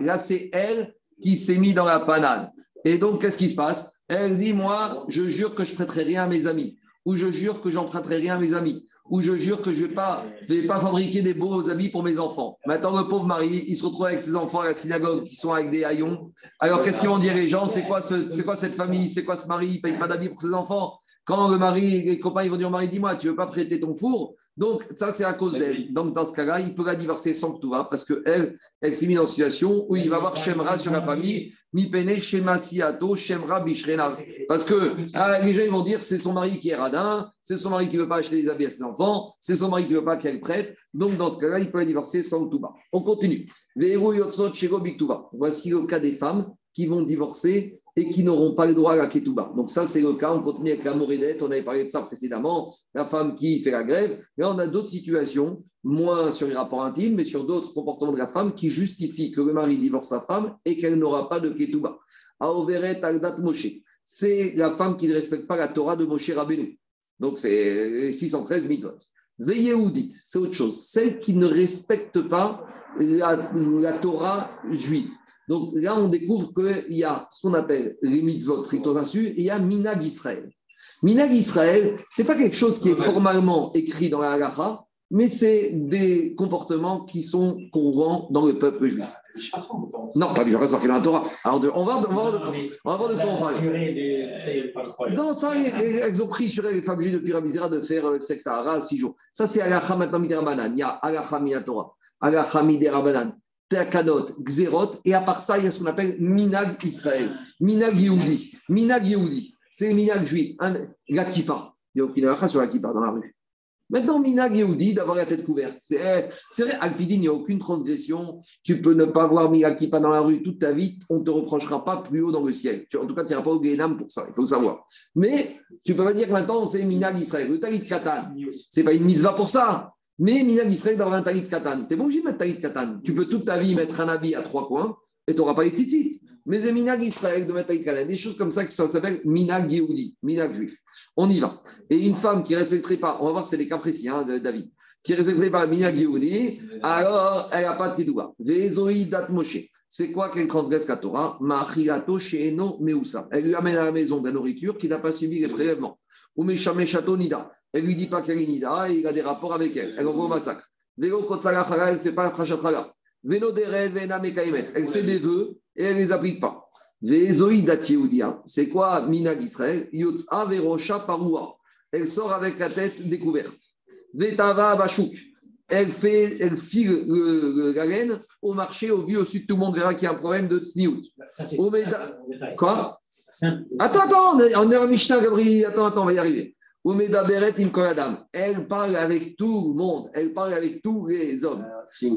Là, c'est elle qui s'est mise dans la panade. Et donc, qu'est-ce qui se passe? Elle dit Moi, je jure que je prêterai rien à mes amis, ou je jure que j'emprunterai rien à mes amis. Où je jure que je ne vais, pas, vais pas fabriquer des beaux habits pour mes enfants. Maintenant, le pauvre mari, il se retrouve avec ses enfants à la synagogue qui sont avec des haillons. Alors, qu'est-ce qu'ils vont dire les gens? C'est quoi, ce, quoi cette famille? C'est quoi ce mari? Il ne paye pas d'habits pour ses enfants? Quand le mari, les copains, ils vont dire au mari, dis-moi, tu ne veux pas prêter ton four? Donc, ça, c'est à cause d'elle. Donc, dans ce cas-là, il peut la divorcer sans que tout va, parce qu'elle, elle, s'est mise dans une situation où il va avoir Shemra sur la famille, Mi Pene, Shema Siato, Shemra Bishrena. Parce que ah, les gens, ils vont dire, c'est son mari qui est radin, c'est son mari qui ne veut pas acheter des habits à ses enfants, c'est son mari qui ne veut pas qu'elle prête. Donc, dans ce cas-là, il peut la divorcer sans que tout va. On continue. Voici le cas des femmes qui vont divorcer et qui n'auront pas le droit à la ketouba. Donc ça, c'est le cas. On continue avec la morédette. On avait parlé de ça précédemment. La femme qui fait la grève. Là, on a d'autres situations, moins sur les rapports intimes, mais sur d'autres comportements de la femme qui justifient que le mari divorce sa femme et qu'elle n'aura pas de ketouba. Aoveret Aldat Moshe. C'est la femme qui ne respecte pas la Torah de Moshe Rabbeinu. Donc c'est 613 mitzvot. Veillez ou dites, c'est autre chose. Celle qui ne respecte pas la, la Torah juive. Donc là, on découvre qu'il y a ce qu'on appelle les mitzvot, insu, et il y a Minag Israël. Minag Israël, ce n'est pas quelque chose qui est formellement écrit dans la halacha, mais c'est des comportements qui sont courants dans le peuple juif. Non, pas du reste marqué dans la Torah. Alors, va, on va, voir de quoi on parle. Non, ça, elles ont pris sur les femmes juives depuis Rabizera de faire euh, Sektara six jours. Ça, c'est Alacha maintenant Midirabanan. Il y a Alacha Torah, Alacha Midirabanan. Teakanot, Xerot, et à part ça, il y a ce qu'on appelle Minag Israël, Minag Yehudi. Minag Yehudi, c'est le Minag juif, la kippa. Il n'y a aucune halakha sur la kippa dans la rue. Maintenant, Minag Yehudi, d'avoir la tête couverte. C'est vrai, Alpidine, il n'y a aucune transgression. Tu peux ne pas voir Minag Kippa dans la rue toute ta vie, on ne te reprochera pas plus haut dans le ciel. En tout cas, tu n'iras pas au Guénam pour ça, il faut le savoir. Mais tu ne peux pas dire que maintenant, c'est Minag Israël. Le Talit Katan, ce n'est pas une mitzvah pour ça. Mais Minag Israël d'avoir un talit katan. Tu es bon obligé de mettre talit katan. Tu peux toute ta vie mettre un habit à trois coins et tu n'auras pas les tzitzit. Mais c'est Minag Israël de mettre talit katan. Des choses comme ça qui s'appellent Minag Yehudi, Minag juif. On y va. Et une femme qui ne respecterait pas, on va voir, c'est des cas précis, hein, de David, qui ne respecterait pas Minag Yehudi, alors elle n'a pas de kidouba. Vezoi dat Moshe. C'est quoi qu'elle transgresse la Torah? Machiato sheeno meusa. Elle lui amène à la maison de la nourriture qui n'a pas subi les prélèvements. Ou meshameshato nida. Elle lui dit pas qu'elle est nida et il a des rapports avec elle. Elle envoie au massacre. Velo elle ne fait pas prachatchaga. Veno Elle fait des vœux et elle ne les applique pas. C'est quoi Minag Israël? Yotza Verosha Parua. Elle sort avec la tête découverte. Vetava Bashuk. Elle, fait, elle file le, la laine au marché, au vu, au sud, tout le monde verra qu'il y a un problème de tsniout. Quoi? Attends, attends, on est en Mishnah, Gabriel. Attends, attends, on va y arriver. Elle parle avec tout le monde. Elle parle avec tous les hommes.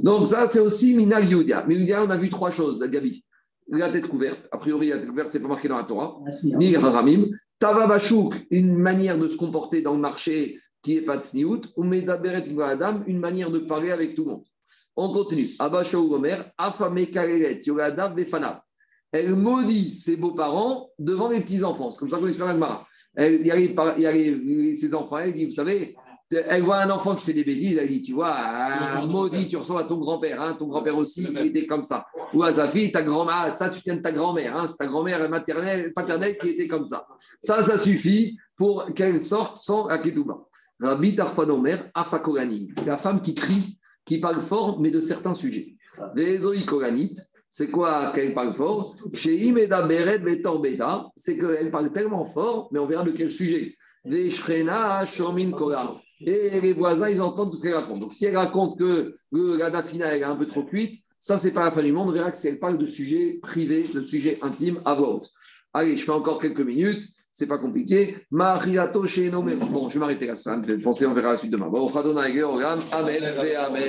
Donc, ça, c'est aussi Minag Yudia. Mais on a vu trois choses, Gabi. La tête couverte. A priori, la tête couverte, c'est pas marqué dans la Torah. Ni Haramim. Tavabashuk, une manière de se comporter dans le marché qui n'est pas de sniout, ou medaberet adam, une manière de parler avec tout le monde. On continue. Abba Shaou Omer, Afame Kaleret, Yogadab Befanav. Elle maudit ses beaux-parents devant les petits-enfants. C'est comme ça qu'on explique la Gemara. Il y a ses enfants, elle dit, vous savez, elle voit un enfant qui fait des bêtises, elle dit, tu vois, ah, maudit, tu ressembles à ton grand-père, hein, ton grand-père aussi, c'était comme ça. Ou à sa fille, ta grand-mère, ça, tu tiens de ta grand-mère, hein, c'est ta grand-mère maternelle, paternelle qui était comme ça. Ça, ça suffit pour qu'elle sorte sans Aketouba. Rabbi Tarfanomer, Afakorani, la femme qui crie, qui parle fort, mais de certains sujets. Les Koranit, c'est quoi qu'elle parle fort? Chez Imeda Beret Beta, c'est qu'elle parle tellement fort, mais on verra de quel sujet. Les Shrena Shomin Kola. Et les voisins, ils entendent tout ce qu'elle raconte. Donc si elle raconte que la dafina est un peu trop cuite, ça, c'est pas la fin du monde. On verra que si elle parle de sujets privés, de sujets intimes, à haute. Allez, je fais encore quelques minutes. C'est pas compliqué. Bon, je vais m'arrêter là. On verra la suite demain. Bon, Amen. Amen.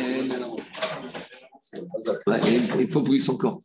Il faut brûler son corps.